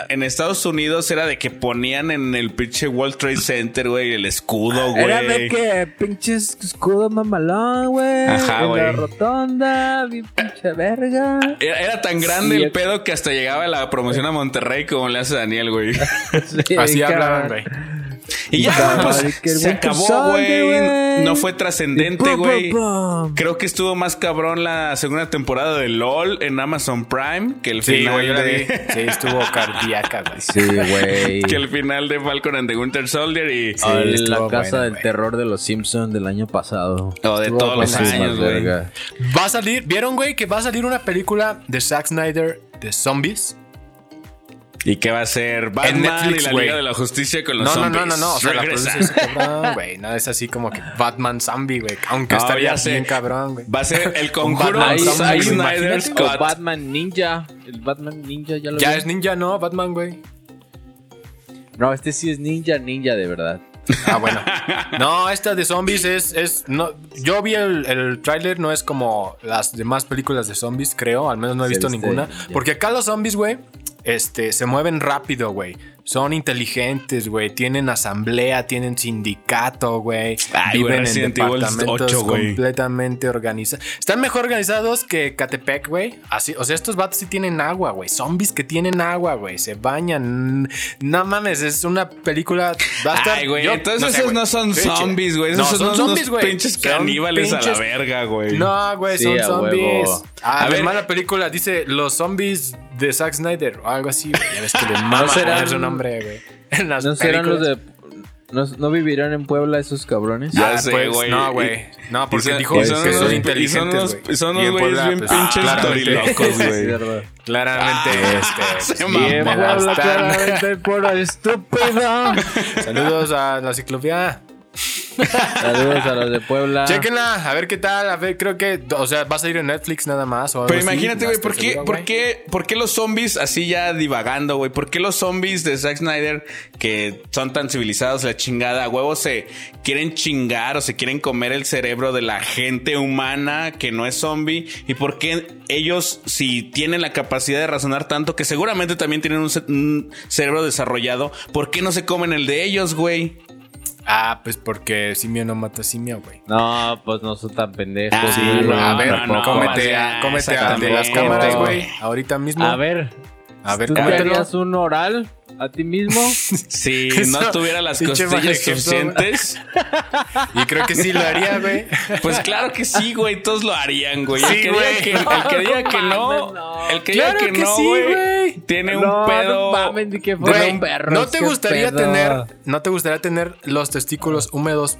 [SPEAKER 1] en, Estados Unidos era de que ponían en el pinche World Trade Center, güey, el escudo, güey.
[SPEAKER 3] Era de que pinches escudo mamalón, güey.
[SPEAKER 1] Ajá,
[SPEAKER 3] en la
[SPEAKER 1] güey.
[SPEAKER 3] rotonda, bien pinche verga.
[SPEAKER 1] Era, era tan grande
[SPEAKER 3] Sí,
[SPEAKER 1] el pedo que hasta llegaba la promoción a Monterrey como le hace Daniel, güey.
[SPEAKER 3] Sí,
[SPEAKER 2] Así hablaban, güey.
[SPEAKER 1] Y ya, pues se acabó, güey. No fue trascendente, güey. Creo que estuvo más cabrón la segunda temporada de LOL en Amazon Prime que el
[SPEAKER 2] Sí,
[SPEAKER 1] final de...
[SPEAKER 2] Sí, estuvo cardíaca, güey.
[SPEAKER 3] Sí, güey.
[SPEAKER 1] que el final de Falcon and the Winter Soldier y...
[SPEAKER 2] Sí,
[SPEAKER 3] la casa
[SPEAKER 2] buena,
[SPEAKER 3] del terror de los Simpsons del año pasado.
[SPEAKER 1] O de
[SPEAKER 3] Estuvo
[SPEAKER 1] todos los años, güey.
[SPEAKER 2] Va a salir, ¿vieron, güey? Que va a salir una película de Zack Snyder de zombies.
[SPEAKER 1] ¿Y qué va a ser? Batman
[SPEAKER 2] Netflix,
[SPEAKER 1] y la. Liga de la Justicia con los
[SPEAKER 2] No, no,
[SPEAKER 1] zombies.
[SPEAKER 2] no, no, no. O sea, la
[SPEAKER 1] Regresa.
[SPEAKER 2] produce ese cabrón, güey. No es así como que Batman zombie, güey. Aunque
[SPEAKER 1] No,
[SPEAKER 2] estaría bien cabrón, güey.
[SPEAKER 1] Va a ser el conjuro de.
[SPEAKER 3] O
[SPEAKER 1] Cut.
[SPEAKER 3] Batman Ninja. El Batman Ninja ya lo
[SPEAKER 2] Ya
[SPEAKER 3] vi.
[SPEAKER 2] es ninja, ¿no? Batman, güey.
[SPEAKER 3] No, este sí es ninja, ninja de verdad.
[SPEAKER 2] Ah, bueno. No, esta de zombies es. es no, yo vi el, el tráiler, no es como las demás películas de zombies, creo. Al menos no he visto
[SPEAKER 3] viste-
[SPEAKER 2] ninguna.
[SPEAKER 3] ya.
[SPEAKER 2] Porque acá los zombies, güey, este, se mueven rápido, güey. Son inteligentes, güey. Tienen asamblea, tienen sindicato, güey. Viven en departamentos
[SPEAKER 1] 8, güey.
[SPEAKER 2] completamente organizados. Están mejor organizados que Catepec, güey. Así, o sea, estos vatos sí tienen agua, güey. Zombies que tienen agua, güey. Se bañan. No mames, es una película. Va a estar.
[SPEAKER 1] Ay, güey, entonces
[SPEAKER 2] sé,
[SPEAKER 1] esos
[SPEAKER 2] güey.
[SPEAKER 1] no son zombies, güey.
[SPEAKER 2] no,
[SPEAKER 1] Esos
[SPEAKER 2] son
[SPEAKER 1] son
[SPEAKER 2] zombies, güey.
[SPEAKER 1] pinches
[SPEAKER 2] Son
[SPEAKER 1] caníbales a la
[SPEAKER 2] pinches-
[SPEAKER 1] verga, güey.
[SPEAKER 2] No, güey,
[SPEAKER 3] Sí,
[SPEAKER 2] son zombies. Ah,
[SPEAKER 1] A ver.
[SPEAKER 2] la película dice los zombies de Zack Snyder o algo así. Ya ves que le mama
[SPEAKER 3] serán-
[SPEAKER 2] su nombre, güey.
[SPEAKER 3] ¿No serán los
[SPEAKER 2] películas.
[SPEAKER 3] de. ¿No, no vivirán en Puebla esos cabrones?
[SPEAKER 1] Ya
[SPEAKER 2] Ah,
[SPEAKER 1] sé,
[SPEAKER 2] pues,
[SPEAKER 1] güey.
[SPEAKER 2] No, güey. No, porque
[SPEAKER 1] son-
[SPEAKER 2] dijo
[SPEAKER 1] son
[SPEAKER 2] que son inteligentes,
[SPEAKER 1] son
[SPEAKER 2] güey.
[SPEAKER 1] unos güeyes bien
[SPEAKER 2] pues,
[SPEAKER 1] pinches
[SPEAKER 2] claramente-
[SPEAKER 1] torilocos, güey.
[SPEAKER 2] Claramente, este.
[SPEAKER 1] Se mamó.
[SPEAKER 3] Bien, Puebla, claramente, Puebla, estúpido.
[SPEAKER 2] Saludos a la ciclovía.
[SPEAKER 3] Saludos a los de Puebla.
[SPEAKER 2] Chéquenla, a ver qué tal. A ver, creo que, o sea, va a salir en Netflix nada más. O algo
[SPEAKER 1] Pero imagínate, güey, ¿por qué, por, qué, ¿por qué los zombies, así ya divagando, güey? ¿Por qué los zombies de Zack Snyder, que son tan civilizados, la chingada, a huevos, se quieren chingar o se quieren comer el cerebro de la gente humana que no es zombie? ¿Y por qué ellos, si tienen la capacidad de razonar tanto, que seguramente también tienen un, ce- un cerebro desarrollado, ¿por qué no se comen el de ellos, güey?
[SPEAKER 2] Ah, pues porque simio no mata simio, güey.
[SPEAKER 3] No, pues no son tan pendejos.
[SPEAKER 1] Ah,
[SPEAKER 2] Sí,
[SPEAKER 1] no,
[SPEAKER 2] güey. a ver,
[SPEAKER 1] no, no,
[SPEAKER 2] cómete,
[SPEAKER 1] o
[SPEAKER 2] a-
[SPEAKER 1] sea,
[SPEAKER 2] cómete a de las cámaras,
[SPEAKER 1] güey.
[SPEAKER 2] Ahorita mismo.
[SPEAKER 3] A ver.
[SPEAKER 2] A ver,
[SPEAKER 3] ¿Tú te
[SPEAKER 2] cómetelo.
[SPEAKER 3] harías un oral a ti mismo?
[SPEAKER 1] Si no tuviera las costillas suficientes,
[SPEAKER 2] Y creo que sí lo haría, güey.
[SPEAKER 1] pues claro que sí, güey, todos lo harían, güey.
[SPEAKER 2] Sí,
[SPEAKER 1] el que diga que, el que, diga que no,
[SPEAKER 3] No,
[SPEAKER 1] el que diga que,
[SPEAKER 2] que
[SPEAKER 1] no, güey. tiene un pedo.
[SPEAKER 3] no mames, que perros.
[SPEAKER 2] ¿no te gustaría
[SPEAKER 3] pedo.
[SPEAKER 2] tener, no te gustaría tener los testículos húmedos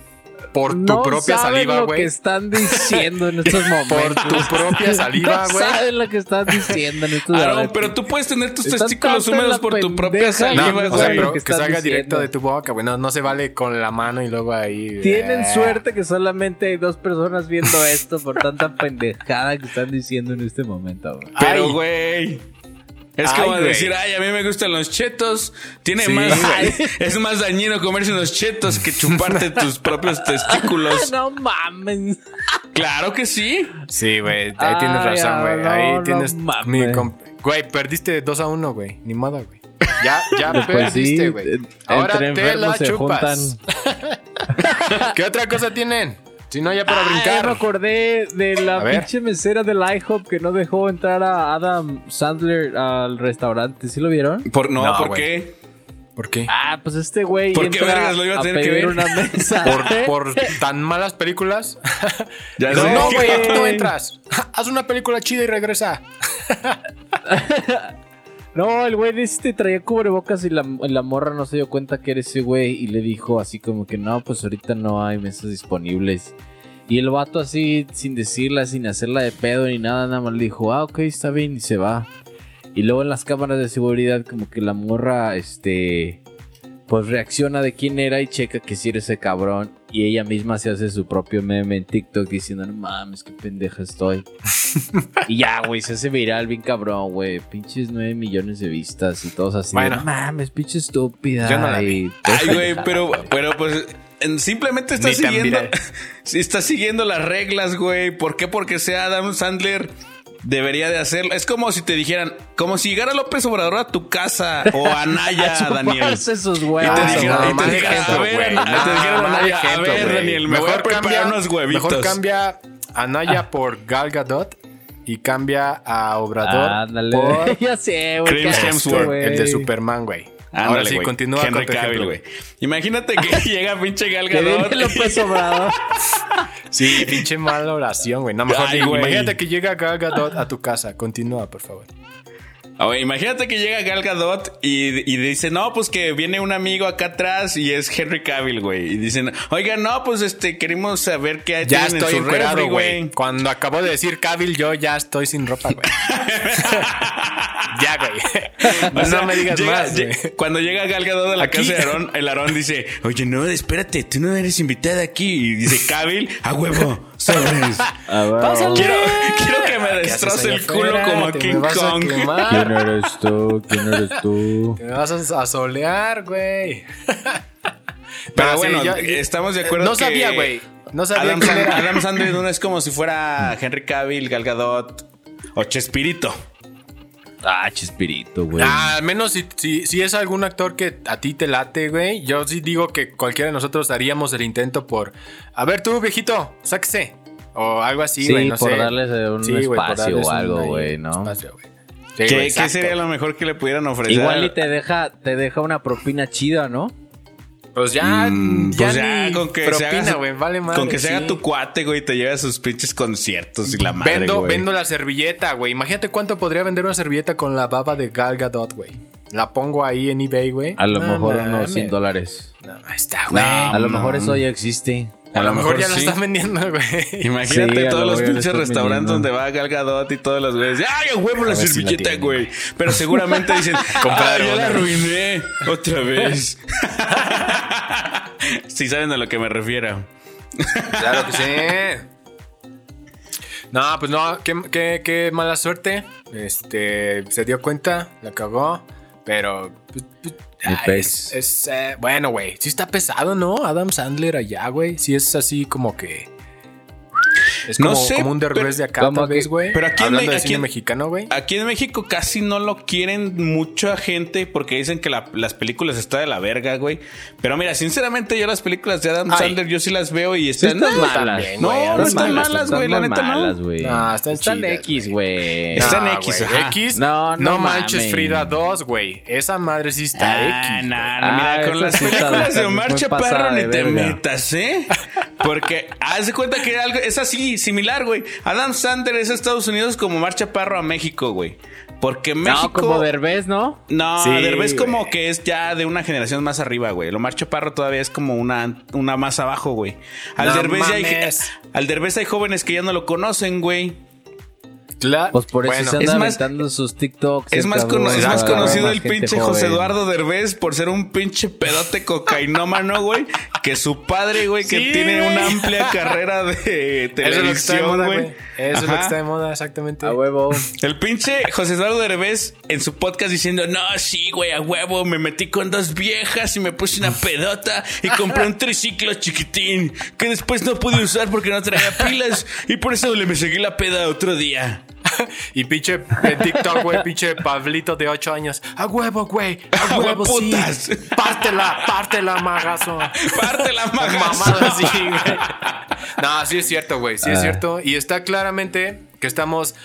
[SPEAKER 2] por tu
[SPEAKER 3] No
[SPEAKER 2] propia
[SPEAKER 3] saben
[SPEAKER 2] saliva,
[SPEAKER 3] lo que
[SPEAKER 2] güey?
[SPEAKER 3] están diciendo en estos momentos.
[SPEAKER 2] Por tu propia saliva,
[SPEAKER 3] no
[SPEAKER 2] güey.
[SPEAKER 3] saben lo que están diciendo en estos
[SPEAKER 1] Aaron,
[SPEAKER 3] momentos.
[SPEAKER 1] pero tú puedes tener tus
[SPEAKER 3] Están
[SPEAKER 1] testículos húmedos por tu propia
[SPEAKER 2] No,
[SPEAKER 1] saliva,
[SPEAKER 3] no
[SPEAKER 2] o sea,
[SPEAKER 1] güey.
[SPEAKER 2] pero
[SPEAKER 3] que
[SPEAKER 2] salga directo
[SPEAKER 3] diciendo.
[SPEAKER 2] de tu boca, güey. No, no se vale con la mano y luego ahí.
[SPEAKER 3] Tienen
[SPEAKER 2] eh.
[SPEAKER 3] suerte que solamente hay dos personas viendo esto por tanta pendejada que están diciendo en este momento. güey.
[SPEAKER 1] Pero, güey. Es
[SPEAKER 2] Ay,
[SPEAKER 1] como
[SPEAKER 2] güey.
[SPEAKER 1] decir, ay, a mí me gustan los chetos. Tiene
[SPEAKER 2] Sí,
[SPEAKER 1] más. es más dañino comerse unos chetos que chuparte tus propios testículos.
[SPEAKER 3] no mames.
[SPEAKER 1] Claro que sí.
[SPEAKER 2] Sí, güey. Ahí
[SPEAKER 3] Ay,
[SPEAKER 2] tienes razón, güey.
[SPEAKER 3] no,
[SPEAKER 2] ahí
[SPEAKER 3] no
[SPEAKER 2] tienes.
[SPEAKER 3] mames.
[SPEAKER 2] mi comp- Güey, perdiste 2 a 1, güey. Ni modo, güey. Ya, ya
[SPEAKER 3] Pues
[SPEAKER 2] perdiste, güey. Ahora te la
[SPEAKER 3] enfermos se
[SPEAKER 2] chupas. ¿Qué otra cosa tienen? Si no, ya para
[SPEAKER 3] Ah,
[SPEAKER 2] brincar.
[SPEAKER 3] me acordé de la pinche mesera del IHOP que no dejó entrar a Adam Sandler al restaurante. ¿Sí lo vieron?
[SPEAKER 1] Por, no,
[SPEAKER 2] No,
[SPEAKER 1] ¿por qué?
[SPEAKER 2] ¿Por qué?
[SPEAKER 3] Ah, pues este güey
[SPEAKER 1] ¿Por qué vergas lo iba a tener que
[SPEAKER 3] pedir
[SPEAKER 1] ver?
[SPEAKER 3] una mesa.
[SPEAKER 2] ¿Por, por tan malas películas?
[SPEAKER 1] Ya
[SPEAKER 2] no, no, güey, no entras. Haz una película chida y regresa.
[SPEAKER 3] No, el güey este traía cubrebocas y la, la morra no se dio cuenta que era ese güey y le dijo así como que no, pues ahorita no hay mesas disponibles. Y el vato así, sin decirla, sin hacerla de pedo ni nada, nada más le dijo, ah, ok, está bien y se va. Y luego en las cámaras de seguridad como que la morra, este, pues reacciona de quién era y checa que si era ese cabrón. Y ella misma se hace su propio meme en TikTok diciendo, no mames, qué pendeja estoy. y ya, güey, se hace viral bien cabrón, güey. Pinches 9 millones de vistas y todos así.
[SPEAKER 2] Bueno.
[SPEAKER 3] no mames, pinche estúpida.
[SPEAKER 2] Yo no la vi.
[SPEAKER 1] Ay, güey, pero, pero pues en- simplemente está
[SPEAKER 2] Ni
[SPEAKER 1] siguiendo. Sí, está siguiendo las reglas, güey. ¿Por qué? Porque sea Adam Sandler. Debería de hacerlo. Es como si te dijeran, como si llegara López Obrador a tu casa o a Naya,
[SPEAKER 3] A
[SPEAKER 1] Daniel. Y te
[SPEAKER 2] Ah, no,
[SPEAKER 1] y te a ver, a- te dijeron, ver. Daniel, me voy a preparar unos huevitos.
[SPEAKER 2] Mejor cambia a Naya por Gal Gadot y cambia a Obrador
[SPEAKER 3] Ándale.
[SPEAKER 2] por
[SPEAKER 3] ya sé, güey.
[SPEAKER 1] Chris Hemsworth,
[SPEAKER 2] el de Superman, güey. Ahora sí, continúa
[SPEAKER 1] Henry
[SPEAKER 2] con
[SPEAKER 1] Cavill, güey. Imagínate que llega pinche Gal
[SPEAKER 3] Que
[SPEAKER 1] Gadot.
[SPEAKER 3] López Obrador.
[SPEAKER 2] Sí, pinche mala oración, güey. No, mejor
[SPEAKER 1] Ay,
[SPEAKER 2] imagínate que llega Gal Gadot a tu casa. Continúa, por favor.
[SPEAKER 1] Güey, imagínate que llega Gal Gadot y, y dice, no, pues que viene un amigo acá atrás y es Henry Cavill, güey. Y dicen, oiga, no, pues este, queremos saber qué hay
[SPEAKER 2] Ya estoy
[SPEAKER 1] en su
[SPEAKER 2] güey. Cuando acabo de decir Cavill, yo ya estoy sin ropa, güey. ya, güey.
[SPEAKER 1] O sea,
[SPEAKER 2] no me digas
[SPEAKER 1] llega-
[SPEAKER 2] más, güey.
[SPEAKER 1] Cuando llega Gal Gadot a la
[SPEAKER 2] Aquí.
[SPEAKER 1] casa de Aarón, el Aarón dice, oye, no, espérate, tú no eres invitada aquí. Y dice, Cavill, a huevo, sobres.
[SPEAKER 3] Ver.
[SPEAKER 1] Quiero, quiero que me
[SPEAKER 2] ¿Qué haces
[SPEAKER 1] destroce
[SPEAKER 2] allá
[SPEAKER 1] el culo
[SPEAKER 2] afuera?
[SPEAKER 1] como a King
[SPEAKER 2] a
[SPEAKER 1] Kong.
[SPEAKER 3] ¿Quién eres tú? ¿Quién eres tú?
[SPEAKER 2] Te me vas a solear, güey.
[SPEAKER 1] Pero
[SPEAKER 2] No, sí,
[SPEAKER 1] bueno,
[SPEAKER 2] yo-
[SPEAKER 1] estamos de acuerdo
[SPEAKER 2] No
[SPEAKER 1] que
[SPEAKER 2] sabía, güey. No sabía
[SPEAKER 1] Adam, Sand-
[SPEAKER 2] era.
[SPEAKER 1] Adam Sandler no es como si fuera Henry Cavill, Gal Gadot o Chespirito.
[SPEAKER 3] Ah, Chespirito, güey.
[SPEAKER 2] Ah, al menos si, si, si es algún actor que a ti te late, güey. Yo sí digo que cualquiera de nosotros haríamos el intento por. A ver, tú, viejito, sáquese. O algo así,
[SPEAKER 3] Sí,
[SPEAKER 2] güey. no
[SPEAKER 3] por
[SPEAKER 2] sé.
[SPEAKER 3] darles eh, un
[SPEAKER 2] Sí,
[SPEAKER 3] espacio
[SPEAKER 2] darles
[SPEAKER 3] o algo, güey, ¿no?
[SPEAKER 2] espacio, güey. Sí,
[SPEAKER 1] ¿Qué,
[SPEAKER 2] güey,
[SPEAKER 1] qué sería lo mejor que le pudieran ofrecer?
[SPEAKER 3] Igual y te deja, te deja una propina chida, ¿no?
[SPEAKER 2] Pues ya,
[SPEAKER 1] Mm,
[SPEAKER 2] ya,
[SPEAKER 1] pues ya,
[SPEAKER 2] ni
[SPEAKER 1] con que se
[SPEAKER 2] propina,
[SPEAKER 1] haga,
[SPEAKER 2] güey, vale madre,
[SPEAKER 1] con que se haga
[SPEAKER 2] sí.
[SPEAKER 1] tu cuate, güey, te lleve a sus pinches conciertos y la madre,
[SPEAKER 2] Vendo,
[SPEAKER 1] güey.
[SPEAKER 2] vendo la servilleta, güey. Imagínate cuánto podría vender una servilleta con la baba de Gal Gadot, güey. La pongo ahí en eBay, güey.
[SPEAKER 3] A lo
[SPEAKER 2] No
[SPEAKER 3] mejor unos 100 dólares.
[SPEAKER 2] No, ahí está, güey.
[SPEAKER 3] A lo mejor eso ya existe.
[SPEAKER 2] A lo mejor ya la
[SPEAKER 1] sí.
[SPEAKER 2] están vendiendo, güey.
[SPEAKER 1] Imagínate
[SPEAKER 3] Sí,
[SPEAKER 1] todos
[SPEAKER 3] lo
[SPEAKER 1] los pinches restaurantes donde va Gal Gadot y todos los güeyes. ¡Ay, a huevo la
[SPEAKER 2] si
[SPEAKER 1] servilleta, güey! Pero seguramente dicen, ¡Ah,
[SPEAKER 2] Compraron
[SPEAKER 1] ya la arruiné! ¡Otra vez! sí saben a lo que me refiero.
[SPEAKER 2] Claro que sí. No, pues no, qué, qué- qué mala suerte. Este, se dio cuenta, la cagó, pero... pues, ay,
[SPEAKER 3] pez.
[SPEAKER 2] es, es, eh, bueno, güey, sí está pesado, ¿no? Adam Sandler allá, güey. Sí es así como que... Es
[SPEAKER 1] No
[SPEAKER 2] como,
[SPEAKER 1] sé,
[SPEAKER 2] como un derbez
[SPEAKER 1] pero-
[SPEAKER 2] de acá, tal vez, güey.
[SPEAKER 1] pero aquí en
[SPEAKER 2] Hablando de
[SPEAKER 1] aquí
[SPEAKER 2] cine
[SPEAKER 1] en-
[SPEAKER 2] mexicano, güey.
[SPEAKER 1] Aquí en México casi no lo quieren mucha gente porque dicen que la- las películas están de la verga, güey. Pero mira, sinceramente yo las películas de Adam
[SPEAKER 2] Ay.
[SPEAKER 1] Sandler yo sí las veo y
[SPEAKER 3] Sí
[SPEAKER 1] están...
[SPEAKER 3] están
[SPEAKER 1] No,
[SPEAKER 3] malas.
[SPEAKER 2] también,
[SPEAKER 1] No,
[SPEAKER 2] güey,
[SPEAKER 1] no
[SPEAKER 2] están
[SPEAKER 1] están
[SPEAKER 2] malas,
[SPEAKER 1] malas, güey, la neta no.
[SPEAKER 3] malas, güey.
[SPEAKER 2] No, están chidas,
[SPEAKER 3] X, güey.
[SPEAKER 1] Están
[SPEAKER 2] No,
[SPEAKER 1] X,
[SPEAKER 2] güey,
[SPEAKER 1] ajá.
[SPEAKER 2] X.
[SPEAKER 3] No,
[SPEAKER 2] No,
[SPEAKER 3] no
[SPEAKER 2] manches
[SPEAKER 3] mames.
[SPEAKER 2] Frida 2, güey. Esa madre sí está
[SPEAKER 1] Ah,
[SPEAKER 2] X.
[SPEAKER 1] nah, nah, mira,
[SPEAKER 3] Ah,
[SPEAKER 1] con las películas de Omar
[SPEAKER 3] muy
[SPEAKER 1] Chaparro ni te metas, ¿eh? Porque haz de cuenta que algo así, similar, güey. Adam Sandler es a Estados Unidos como Marcha Parro a México, güey. Porque México.
[SPEAKER 3] No, como Derbez, ¿no?
[SPEAKER 1] No,
[SPEAKER 2] Sí,
[SPEAKER 1] Derbez como que es ya de una generación más arriba, güey. Lo Marcho Parro todavía es como una, una más abajo, güey. Al,
[SPEAKER 2] No
[SPEAKER 1] Derbez ya hay,
[SPEAKER 2] mames.
[SPEAKER 1] al Derbez hay jóvenes que ya no lo conocen, güey.
[SPEAKER 2] Cla-
[SPEAKER 3] Pues por eso
[SPEAKER 2] Bueno,
[SPEAKER 3] se
[SPEAKER 1] es
[SPEAKER 3] anda
[SPEAKER 1] más-
[SPEAKER 3] aventando sus TikToks.
[SPEAKER 1] Es
[SPEAKER 3] el
[SPEAKER 1] más,
[SPEAKER 3] cabrón,
[SPEAKER 1] cono- es más
[SPEAKER 3] para
[SPEAKER 1] conocido el pinche
[SPEAKER 3] joven.
[SPEAKER 1] José Eduardo Derbez por ser un pinche pedote cocainómano, güey. Que su padre, güey, que
[SPEAKER 2] Sí,
[SPEAKER 1] tiene
[SPEAKER 2] güey.
[SPEAKER 1] una amplia carrera de televisión, güey.
[SPEAKER 2] Eso es lo que está de moda, exactamente.
[SPEAKER 3] A huevo.
[SPEAKER 1] El pinche José Eduardo Derbez en su podcast diciendo, no, sí, güey, a huevo, me metí con dos viejas y me puse una pedota y compré un triciclo chiquitín que después no pude usar porque no traía pilas y por eso le me seguí la peda otro día.
[SPEAKER 2] Y pinche eh, TikTok, güey, pinche Pablito de 8 años. A huevo, güey. A
[SPEAKER 1] A
[SPEAKER 2] huevo, sí.
[SPEAKER 1] hueputas.
[SPEAKER 2] Pártela, pártela, magazo.
[SPEAKER 1] Parte la magazo.
[SPEAKER 2] Mamada así, güey. No, sí es cierto, güey. Sí es
[SPEAKER 3] Ah.
[SPEAKER 2] cierto. Y está claramente que estamos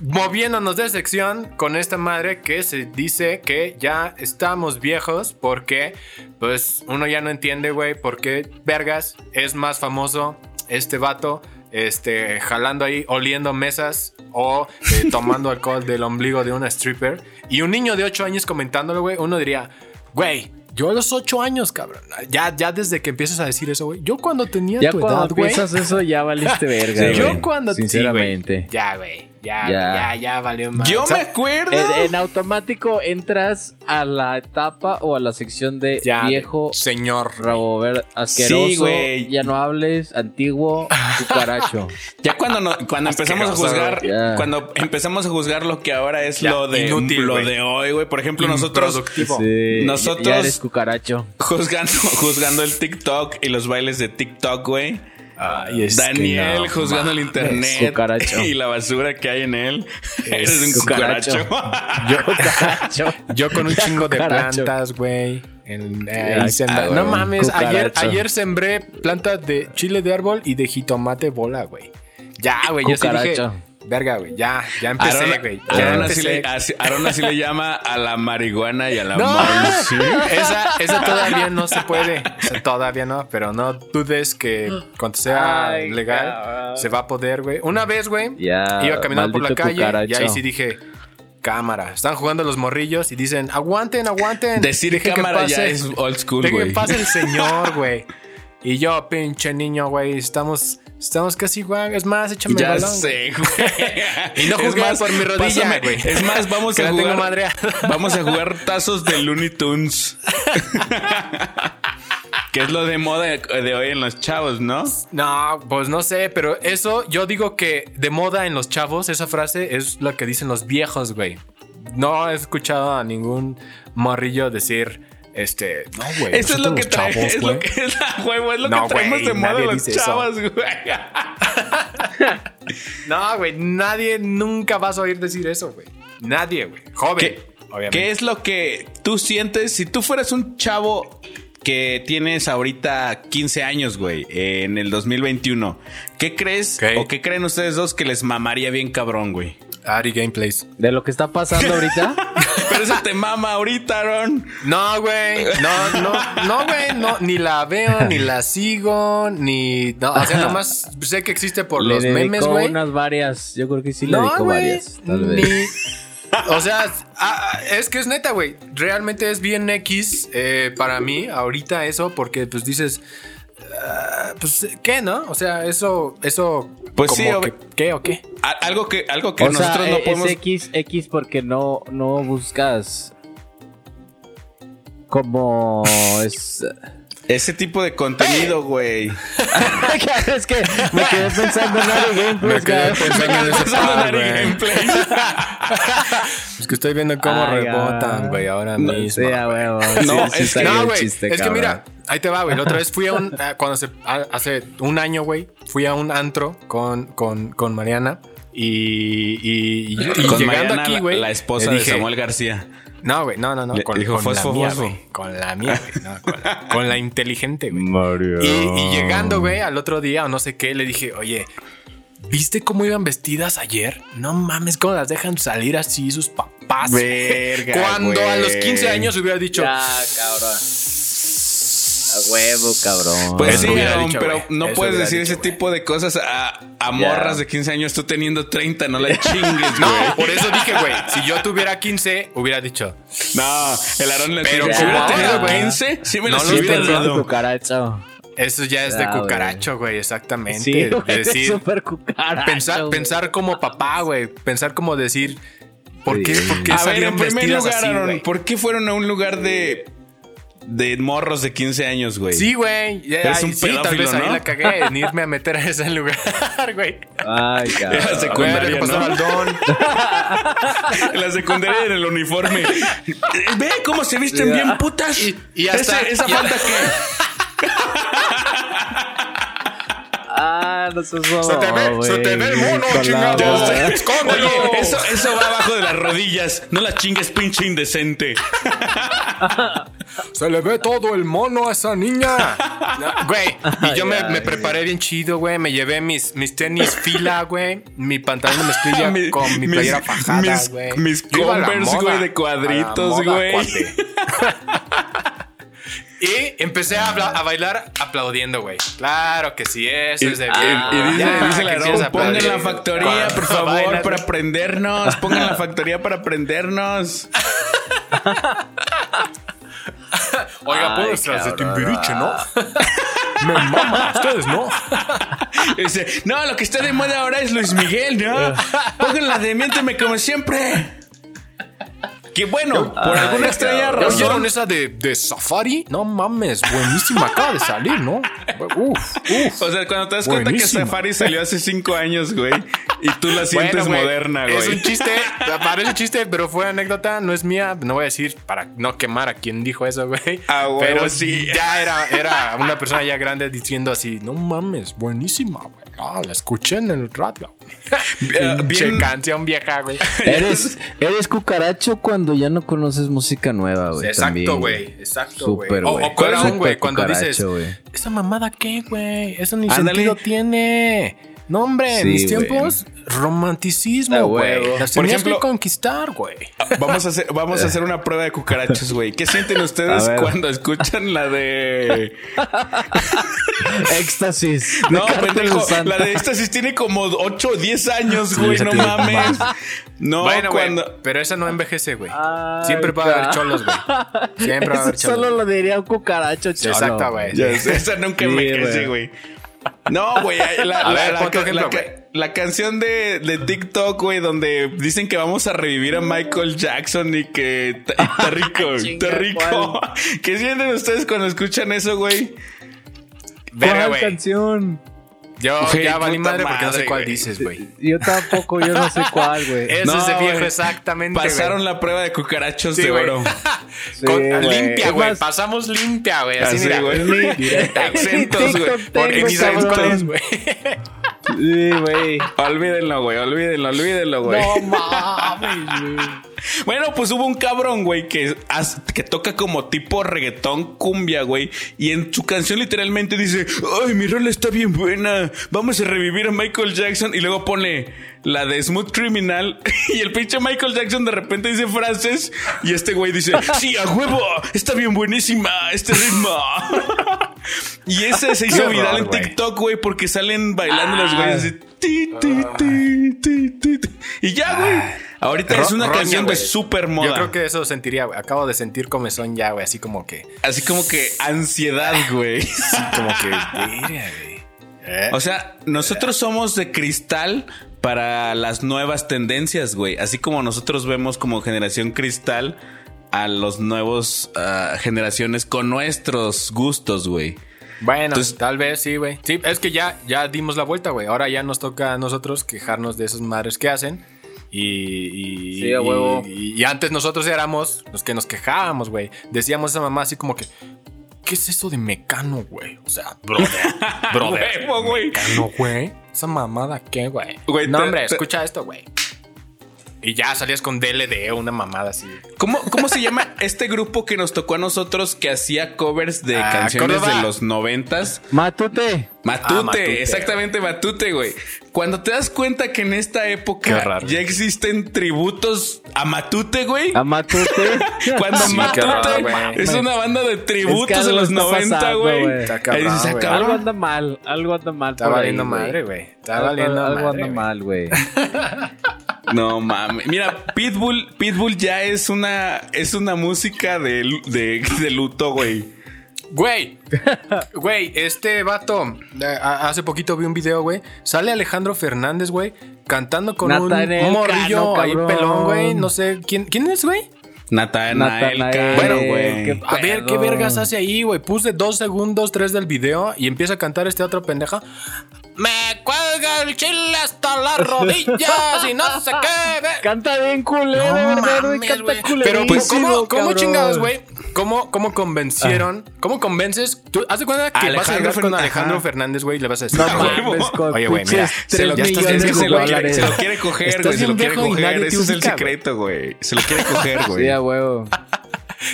[SPEAKER 2] moviéndonos de sección con esta madre que se dice que ya estamos viejos porque, pues, uno ya no entiende, güey, por qué vergas es más famoso este vato. Este, jalando ahí, oliendo mesas o eh, tomando alcohol del ombligo de una stripper. Y un niño de 8 años comentándolo, güey, uno diría, güey, yo a los 8 años, cabrón. Ya, ya desde que empiezas a decir eso, güey. Yo cuando tenía
[SPEAKER 3] Ya
[SPEAKER 2] tu
[SPEAKER 3] cuando
[SPEAKER 2] edad, güey.
[SPEAKER 3] piensas eso, ya valiste verga.
[SPEAKER 1] Sí,
[SPEAKER 2] Yo cuando sí, güey.
[SPEAKER 3] Sinceramente.
[SPEAKER 2] ya, güey. Ya,
[SPEAKER 3] Ya.
[SPEAKER 2] ya, ya, valió más.
[SPEAKER 1] Yo
[SPEAKER 2] O sea,
[SPEAKER 1] me acuerdo.
[SPEAKER 3] En, en automático entras a la etapa o a la sección de
[SPEAKER 2] ya,
[SPEAKER 3] viejo,
[SPEAKER 2] señor.
[SPEAKER 3] rabo verde, asqueroso,
[SPEAKER 1] Sí, güey.
[SPEAKER 3] ya no hables, antiguo, cucaracho.
[SPEAKER 1] Ya cuando no- cuando empezamos a juzgar,
[SPEAKER 3] Ya.
[SPEAKER 1] cuando empezamos a juzgar lo que ahora es
[SPEAKER 2] Ya,
[SPEAKER 1] lo de
[SPEAKER 2] inútil,
[SPEAKER 1] lo de hoy, güey. Por ejemplo, nosotros.
[SPEAKER 3] Sí,
[SPEAKER 1] Nosotros-
[SPEAKER 3] ya eres cucaracho.
[SPEAKER 1] juzgando, juzgando el TikTok y los bailes de TikTok, güey.
[SPEAKER 2] Ay, es que
[SPEAKER 1] Daniel
[SPEAKER 2] no
[SPEAKER 1] juzgando el internet
[SPEAKER 3] Cucaracho.
[SPEAKER 1] y la basura que hay en él. Eres un
[SPEAKER 3] cucaracho.
[SPEAKER 2] Yo con un chingo de plantas, güey. En- eh,
[SPEAKER 1] ah,
[SPEAKER 2] no mames, ayer, ayer sembré plantas de chile de árbol y de jitomate bola, güey. Ya, güey, yo sí dije. Verga, güey, ya, ya empecé, güey.
[SPEAKER 1] Aaron
[SPEAKER 2] Ya
[SPEAKER 1] así
[SPEAKER 2] empecé.
[SPEAKER 1] le, así- le llama a la marihuana y a la
[SPEAKER 2] No, esa, esa todavía no se puede. Esa todavía no, pero no dudes que cuando sea
[SPEAKER 3] Ay,
[SPEAKER 2] legal
[SPEAKER 3] cabrón.
[SPEAKER 2] se va a poder, güey. Una vez, güey,
[SPEAKER 3] Ya,
[SPEAKER 2] iba caminando por la calle y ahí sí dije, cámara. Están jugando los morrillos y dicen, aguanten, aguanten.
[SPEAKER 1] Decir
[SPEAKER 2] Dejen que
[SPEAKER 1] cámara ya es old school,
[SPEAKER 2] Dejen que
[SPEAKER 1] güey.
[SPEAKER 2] pase el señor, güey. Y yo, pinche niño, güey, estamos, estamos casi igual. Es más, échame el
[SPEAKER 1] Ya
[SPEAKER 2] balón. güey.
[SPEAKER 1] sé, güey.
[SPEAKER 2] Y no jugué por mi rodilla,
[SPEAKER 1] pásame-
[SPEAKER 2] güey.
[SPEAKER 1] Es más, vamos
[SPEAKER 2] Que
[SPEAKER 1] a jugar. Vamos a jugar tazos de Looney Tunes. que es lo de moda de hoy en los chavos, ¿no?
[SPEAKER 2] No, pues no sé, pero eso yo digo que de moda en los chavos, esa frase es lo que dicen los viejos, güey. No he escuchado a ningún morrillo decir, este, no, güey.
[SPEAKER 1] Eso es lo que trae,
[SPEAKER 2] chavos,
[SPEAKER 1] es lo
[SPEAKER 2] güey".
[SPEAKER 1] que es la huevo, es lo
[SPEAKER 2] No,
[SPEAKER 1] que traemos
[SPEAKER 2] güey,
[SPEAKER 1] de moda
[SPEAKER 2] nadie
[SPEAKER 1] los chavos, güey.
[SPEAKER 2] No, güey, nadie nunca vas a oír decir eso, güey. Nadie, güey. Joven,
[SPEAKER 1] ¿Qué,
[SPEAKER 2] obviamente.
[SPEAKER 1] qué es lo que tú sientes si tú fueras un chavo que tienes ahorita 15 años, güey, en el 2021? ¿Qué crees o qué creen ustedes dos que les mamaría bien cabrón, güey?
[SPEAKER 2] Ari Gameplays.
[SPEAKER 3] De lo que está pasando ahorita.
[SPEAKER 1] Pero eso te mama ahorita, Aaron.
[SPEAKER 2] No, güey. No, no, no, güey. No, ni la veo, ni la sigo, ni. No, o sea, nomás sé que existe por
[SPEAKER 3] le
[SPEAKER 2] los
[SPEAKER 3] dedicó
[SPEAKER 2] memes, güey.
[SPEAKER 3] unas varias. Yo creo que sí le
[SPEAKER 2] No,
[SPEAKER 3] dedicó varias. Tal
[SPEAKER 2] Ni.
[SPEAKER 3] vez.
[SPEAKER 2] O sea, ah, es que es neta, güey. Realmente es bien X eh, para mí ahorita eso, porque pues dices. Ah, pues, ¿qué, no? O sea, eso. Eso.
[SPEAKER 1] Pues
[SPEAKER 2] como
[SPEAKER 1] sí,
[SPEAKER 2] que-
[SPEAKER 1] ob-
[SPEAKER 2] ¿Qué o qué?
[SPEAKER 1] Algo que, algo que
[SPEAKER 3] O sea,
[SPEAKER 1] nosotros no
[SPEAKER 3] eh,
[SPEAKER 1] podemos.
[SPEAKER 3] es X, X porque no, no buscas como es...
[SPEAKER 1] Ese tipo de contenido, güey.
[SPEAKER 3] es que me quedé pensando en Ari Gameplays,
[SPEAKER 2] Me quedé pensando en ese par.
[SPEAKER 1] Gameplays.
[SPEAKER 2] Es que estoy viendo cómo
[SPEAKER 3] Ay,
[SPEAKER 2] rebotan,
[SPEAKER 3] ah.
[SPEAKER 2] güey, ahora
[SPEAKER 3] No,
[SPEAKER 2] mismo.
[SPEAKER 3] sí, a huevo.
[SPEAKER 1] No,
[SPEAKER 3] Sí, sí
[SPEAKER 1] es
[SPEAKER 3] bien
[SPEAKER 2] No, güey.
[SPEAKER 3] chiste,
[SPEAKER 2] Es que mira, ahí te va, güey. La otra vez fui a un. cuando se. a- hace un año, güey. Fui a un antro con, con, con Mariana. Y, y, y- y
[SPEAKER 1] Con
[SPEAKER 2] llegando
[SPEAKER 1] Mariana,
[SPEAKER 2] aquí,
[SPEAKER 1] la-
[SPEAKER 2] güey.
[SPEAKER 1] La, esposa de Samuel García.
[SPEAKER 2] No, güey, no, no, no. Con,
[SPEAKER 1] dijo,
[SPEAKER 2] con
[SPEAKER 1] fosfo,
[SPEAKER 2] la mía,
[SPEAKER 1] fosfo.
[SPEAKER 2] güey. Con la mía, güey. no, con, la, con la inteligente, güey.
[SPEAKER 3] Mario.
[SPEAKER 2] Y, y llegando, güey, al otro día o no sé qué, le dije, oye, ¿viste cómo iban vestidas ayer? No mames, ¿cómo las dejan salir así sus papás?
[SPEAKER 1] Verga,
[SPEAKER 2] Cuando a los
[SPEAKER 1] güey.
[SPEAKER 2] 15 años hubiera dicho,
[SPEAKER 3] Ya, cabrón. A huevo, cabrón.
[SPEAKER 1] Pues
[SPEAKER 2] Eso
[SPEAKER 1] sí,
[SPEAKER 2] hubiera
[SPEAKER 1] Aaron,
[SPEAKER 2] dicho,
[SPEAKER 1] pero
[SPEAKER 2] güey.
[SPEAKER 1] no
[SPEAKER 2] Eso
[SPEAKER 1] puedes decir
[SPEAKER 2] dicho,
[SPEAKER 1] ese
[SPEAKER 2] güey.
[SPEAKER 1] tipo de cosas a, a morras de 15 años tú teniendo 30, no la chingues,
[SPEAKER 2] No,
[SPEAKER 1] güey.
[SPEAKER 2] por eso dije, güey, si yo tuviera 15, hubiera dicho.
[SPEAKER 1] No, el Aaron le
[SPEAKER 2] Pero
[SPEAKER 1] si hubiera tenido
[SPEAKER 2] güey,
[SPEAKER 1] 15, sí me
[SPEAKER 2] no lo
[SPEAKER 1] hubiera dado.
[SPEAKER 3] cucaracho.
[SPEAKER 2] Eso ya es de
[SPEAKER 3] Ah,
[SPEAKER 2] cucaracho, güey, exactamente.
[SPEAKER 3] Sí, güey,
[SPEAKER 2] Es decir,
[SPEAKER 3] súper cucaracho.
[SPEAKER 2] pensar,
[SPEAKER 3] güey.
[SPEAKER 2] pensar como papá, güey. Pensar como decir, ¿por qué,
[SPEAKER 3] Sí.
[SPEAKER 2] por qué
[SPEAKER 1] A ver,
[SPEAKER 2] salieron
[SPEAKER 1] en primer lugar,
[SPEAKER 2] así,
[SPEAKER 1] Aaron? ¿por qué fueron a un lugar de, de morros de 15 años, güey?
[SPEAKER 2] Sí, güey. Ay,
[SPEAKER 1] un
[SPEAKER 2] sí, tal
[SPEAKER 1] pedófilo,
[SPEAKER 2] vez ahí la cagué en irme a meter a ese lugar, güey.
[SPEAKER 3] Ay,
[SPEAKER 1] En la
[SPEAKER 3] cabrón.
[SPEAKER 1] Secundaria,
[SPEAKER 2] le pasaba
[SPEAKER 1] ¿no?
[SPEAKER 2] al don.
[SPEAKER 1] En la secundaria en el uniforme. Ve cómo se visten bien putas.
[SPEAKER 2] Y- y hasta-
[SPEAKER 1] esa
[SPEAKER 2] y-
[SPEAKER 1] falta que.
[SPEAKER 3] Ah, no seas
[SPEAKER 2] Se te ve- se te ve el mono, sé. Escóndelo.
[SPEAKER 1] Oye, eso, eso va abajo de las rodillas. No la chingues, pinche indecente.
[SPEAKER 2] Se le ve todo el mono a esa niña. No, Güey, y yo me, me preparé bien chido, güey. Me llevé mis, mis tenis fila, güey. Mi pantalón de mezclilla
[SPEAKER 1] Mi-
[SPEAKER 2] con mi
[SPEAKER 1] mis-
[SPEAKER 2] playera fajada,
[SPEAKER 1] mis-
[SPEAKER 2] güey.
[SPEAKER 1] mis Converse,
[SPEAKER 2] moda,
[SPEAKER 1] güey, de cuadritos, güey.
[SPEAKER 2] Y empecé a, bailar aplaudiendo, güey. Claro que sí, eso
[SPEAKER 1] Y,
[SPEAKER 2] es de
[SPEAKER 1] y-
[SPEAKER 2] bien.
[SPEAKER 1] y dice,
[SPEAKER 2] Ya,
[SPEAKER 1] dice la pongan la factoría, por favor,
[SPEAKER 2] bailas,
[SPEAKER 1] para aprendernos. Pongan la factoría para aprendernos.
[SPEAKER 2] Oiga, pues las de. Timbiriche, ¿no? Me mama, ustedes no.
[SPEAKER 1] Dice, no, lo que está de moda ahora es Luis Miguel, ¿no? Pongan la de Miénteme como siempre. Que bueno, por
[SPEAKER 3] Ay,
[SPEAKER 1] alguna extraña
[SPEAKER 3] cabrón.
[SPEAKER 2] ¿Ya
[SPEAKER 1] razón.
[SPEAKER 2] oyeron esa de, de Safari? No mames, buenísima, acaba de salir, ¿no? Uf, uf.
[SPEAKER 1] O sea, cuando te das cuenta que Safari salió hace cinco años, güey, y tú la sientes
[SPEAKER 2] Bueno, güey,
[SPEAKER 1] moderna, güey.
[SPEAKER 2] Es un chiste, parece chiste, pero fue anécdota, no es mía. No voy a decir para no quemar a quien dijo eso, güey.
[SPEAKER 1] Ah,
[SPEAKER 2] pero
[SPEAKER 1] sí.
[SPEAKER 2] ya era, era una persona ya grande diciendo así: No mames, buenísima, güey. Ah, la escuché en el radio.
[SPEAKER 1] Bien-
[SPEAKER 2] canción vieja, güey.
[SPEAKER 3] Eres, eres cucaracho cuando ya no conoces música nueva, güey.
[SPEAKER 2] Exacto, güey. Exacto, güey. O, o
[SPEAKER 3] Súper
[SPEAKER 2] güey, cuando dices. ¿esa mamada qué, güey? Eso ni
[SPEAKER 1] Ándale.
[SPEAKER 2] sentido tiene. No, hombre, en
[SPEAKER 3] Sí,
[SPEAKER 2] mis tiempos, romanticismo,
[SPEAKER 3] Ah,
[SPEAKER 2] güey. Las
[SPEAKER 1] Por ejemplo-
[SPEAKER 2] que conquistar, güey.
[SPEAKER 1] Vamos a hacer, vamos a hacer una prueba de cucarachas, güey. ¿Qué sienten ustedes cuando escuchan la de.
[SPEAKER 3] Éxtasis.
[SPEAKER 1] No, pendejo. La de éxtasis tiene como 8 o 10 años, güey. no
[SPEAKER 2] tiene-
[SPEAKER 1] mames. No,
[SPEAKER 2] bueno,
[SPEAKER 1] cuando.
[SPEAKER 2] pero esa no envejece, güey. Siempre va a haber cholos, güey. Siempre va a haber cholos.
[SPEAKER 3] solo lo diría un cucaracho cholo.
[SPEAKER 2] Exacto, güey.
[SPEAKER 1] Esa nunca
[SPEAKER 3] Sí,
[SPEAKER 1] envejece,
[SPEAKER 3] güey.
[SPEAKER 1] No, güey. La,
[SPEAKER 2] A
[SPEAKER 1] la-
[SPEAKER 2] ver,
[SPEAKER 1] la
[SPEAKER 2] ejemplo,
[SPEAKER 1] canción de, de TikTok, güey, donde dicen que vamos a revivir a Michael Jackson y que está rico, está rico. ¿Qué sienten ustedes cuando escuchan eso, güey?
[SPEAKER 3] ¿Cuál canción?
[SPEAKER 2] Yo ya valí madre porque no sé cuál
[SPEAKER 1] güey.
[SPEAKER 2] dices, güey.
[SPEAKER 3] Yo tampoco, yo no sé cuál, güey.
[SPEAKER 2] Ese
[SPEAKER 1] No,
[SPEAKER 2] es de viejo, exactamente. güey.
[SPEAKER 1] Pasaron la prueba de cucarachos
[SPEAKER 2] Sí,
[SPEAKER 1] de
[SPEAKER 2] güey.
[SPEAKER 1] oro.
[SPEAKER 3] Sí,
[SPEAKER 2] Con-
[SPEAKER 3] güey.
[SPEAKER 2] limpia, güey.
[SPEAKER 3] más,
[SPEAKER 2] Pasamos limpia, güey. Así,
[SPEAKER 1] Así,
[SPEAKER 2] mira,
[SPEAKER 1] güey.
[SPEAKER 2] Directa.
[SPEAKER 1] Exentos, güey.
[SPEAKER 2] Porque ni sabes cuál es, güey.
[SPEAKER 3] Sí, güey.
[SPEAKER 1] Olvídenlo, güey, olvídenlo, olvídenlo, güey.
[SPEAKER 3] No mames, güey.
[SPEAKER 1] Bueno, pues hubo un cabrón, güey, que, que toca como tipo reggaetón cumbia, güey. Y en su canción literalmente dice, ay, mi rola está bien buena. Vamos a revivir a Michael Jackson. Y luego pone la de Smooth Criminal. Y el pinche Michael Jackson de repente dice frases. Y este güey dice, sí, a huevo, está bien buenísima este ritmo. y ese se hizo viral en. TikTok, güey, porque salen bailando los güeyes así. ti, ti, ti, ti, ti, ti. Y ya, güey. Ahorita es una
[SPEAKER 2] roña,
[SPEAKER 1] canción de super moda.
[SPEAKER 2] Yo creo que eso sentiría, güey. Acabo de sentir comezón ya, güey. Así como que.
[SPEAKER 1] Así como que ansiedad, güey.
[SPEAKER 2] Así como que. ¿Eh?
[SPEAKER 1] O sea, nosotros somos de cristal para las nuevas tendencias, güey. Así como nosotros vemos como generación cristal a los nuevos ah, generaciones con nuestros gustos, güey.
[SPEAKER 2] Bueno,
[SPEAKER 1] Entonces-
[SPEAKER 2] tal vez sí, güey. Sí, es que ya, ya dimos la vuelta, güey. Ahora ya nos toca a nosotros quejarnos de esas madres que hacen. Y, y,
[SPEAKER 3] Sí, a huevo.
[SPEAKER 2] y- y antes nosotros éramos los que nos quejábamos, güey. Decíamos a esa mamá así como que, ¿qué es eso de mecano, güey? O sea, brother, brother.
[SPEAKER 1] Huevo, güey.
[SPEAKER 2] Mecano, güey. ¿Esa mamada qué, güey?
[SPEAKER 1] Güey,
[SPEAKER 2] No,
[SPEAKER 1] te-
[SPEAKER 2] hombre,
[SPEAKER 1] te-
[SPEAKER 2] escucha esto, güey. Y ya salías con DLD una mamada así.
[SPEAKER 1] ¿Cómo, ¿Cómo se llama este grupo que nos tocó a nosotros que hacía covers de
[SPEAKER 2] Ah,
[SPEAKER 1] canciones
[SPEAKER 2] Córdoba.
[SPEAKER 1] de los noventas?
[SPEAKER 3] Matute.
[SPEAKER 1] Matute,
[SPEAKER 2] Ah, Matute,
[SPEAKER 1] exactamente Matute, güey. Cuando te das cuenta que en esta época
[SPEAKER 2] raro.
[SPEAKER 1] ya existen tributos a Matute, güey.
[SPEAKER 3] A Matute.
[SPEAKER 1] Cuando
[SPEAKER 2] Sí,
[SPEAKER 1] Matute
[SPEAKER 2] raro, güey.
[SPEAKER 1] es una banda de
[SPEAKER 3] Es que
[SPEAKER 1] tributos de los
[SPEAKER 3] está
[SPEAKER 1] 90,
[SPEAKER 3] pasando,
[SPEAKER 1] güey. Ahí dices, "Ah,
[SPEAKER 2] güey.
[SPEAKER 1] cabrón".
[SPEAKER 3] algo anda mal, algo anda mal.
[SPEAKER 2] Está
[SPEAKER 3] ahí,
[SPEAKER 2] valiendo
[SPEAKER 3] güey.
[SPEAKER 2] madre, güey. Está
[SPEAKER 3] Algo-
[SPEAKER 2] valiendo
[SPEAKER 3] algo
[SPEAKER 2] madre.
[SPEAKER 3] anda
[SPEAKER 2] güey.
[SPEAKER 3] mal, güey.
[SPEAKER 1] No mames. Mira, Pitbull, Pitbull ya es una, es una música de, de, de luto, güey.
[SPEAKER 2] Güey, güey, este vato, eh, hace poquito vi un video, güey. Sale Alejandro Fernández, güey, cantando con un, morrillo
[SPEAKER 3] Cano,
[SPEAKER 2] ahí pelón, güey. No sé, ¿quién, quién es, güey?
[SPEAKER 1] Natanael,
[SPEAKER 3] Natanael,
[SPEAKER 2] Bueno,
[SPEAKER 1] güey.
[SPEAKER 2] A ver, ¿qué vergas hace ahí, güey? Puse dos segundos, tres del video y empieza a cantar este otro pendeja. Me cuelga el chile hasta las rodillas y no sé qué. ve-
[SPEAKER 3] Canta bien culero,
[SPEAKER 2] No mames,
[SPEAKER 3] Canta.
[SPEAKER 2] Pero, pues, ¿cómo, cómo chingados, güey? ¿Cómo, ¿Cómo convencieron? ¿Cómo convences? Tú, haz de cuenta que vas a
[SPEAKER 1] Alejandro
[SPEAKER 2] llegar con Alejandro
[SPEAKER 1] Ajá.
[SPEAKER 2] Fernández, güey, y le vas a decir,
[SPEAKER 3] No
[SPEAKER 2] "Ah, güey,
[SPEAKER 3] mames,
[SPEAKER 2] Oye, güey, mira, se lo- estás-
[SPEAKER 1] Es que se lo, quiere, se lo quiere coger, güey. Se lo quiere coger. Ese es el secreto, güey. Se lo quiere coger, güey.
[SPEAKER 3] Sí, a huevo.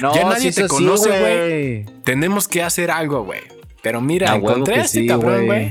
[SPEAKER 3] No,
[SPEAKER 2] Ya nadie
[SPEAKER 3] es
[SPEAKER 2] te conoce, güey. Tenemos que hacer algo, güey. Pero mira, encontré este
[SPEAKER 3] sí,
[SPEAKER 2] cabrón,
[SPEAKER 3] güey.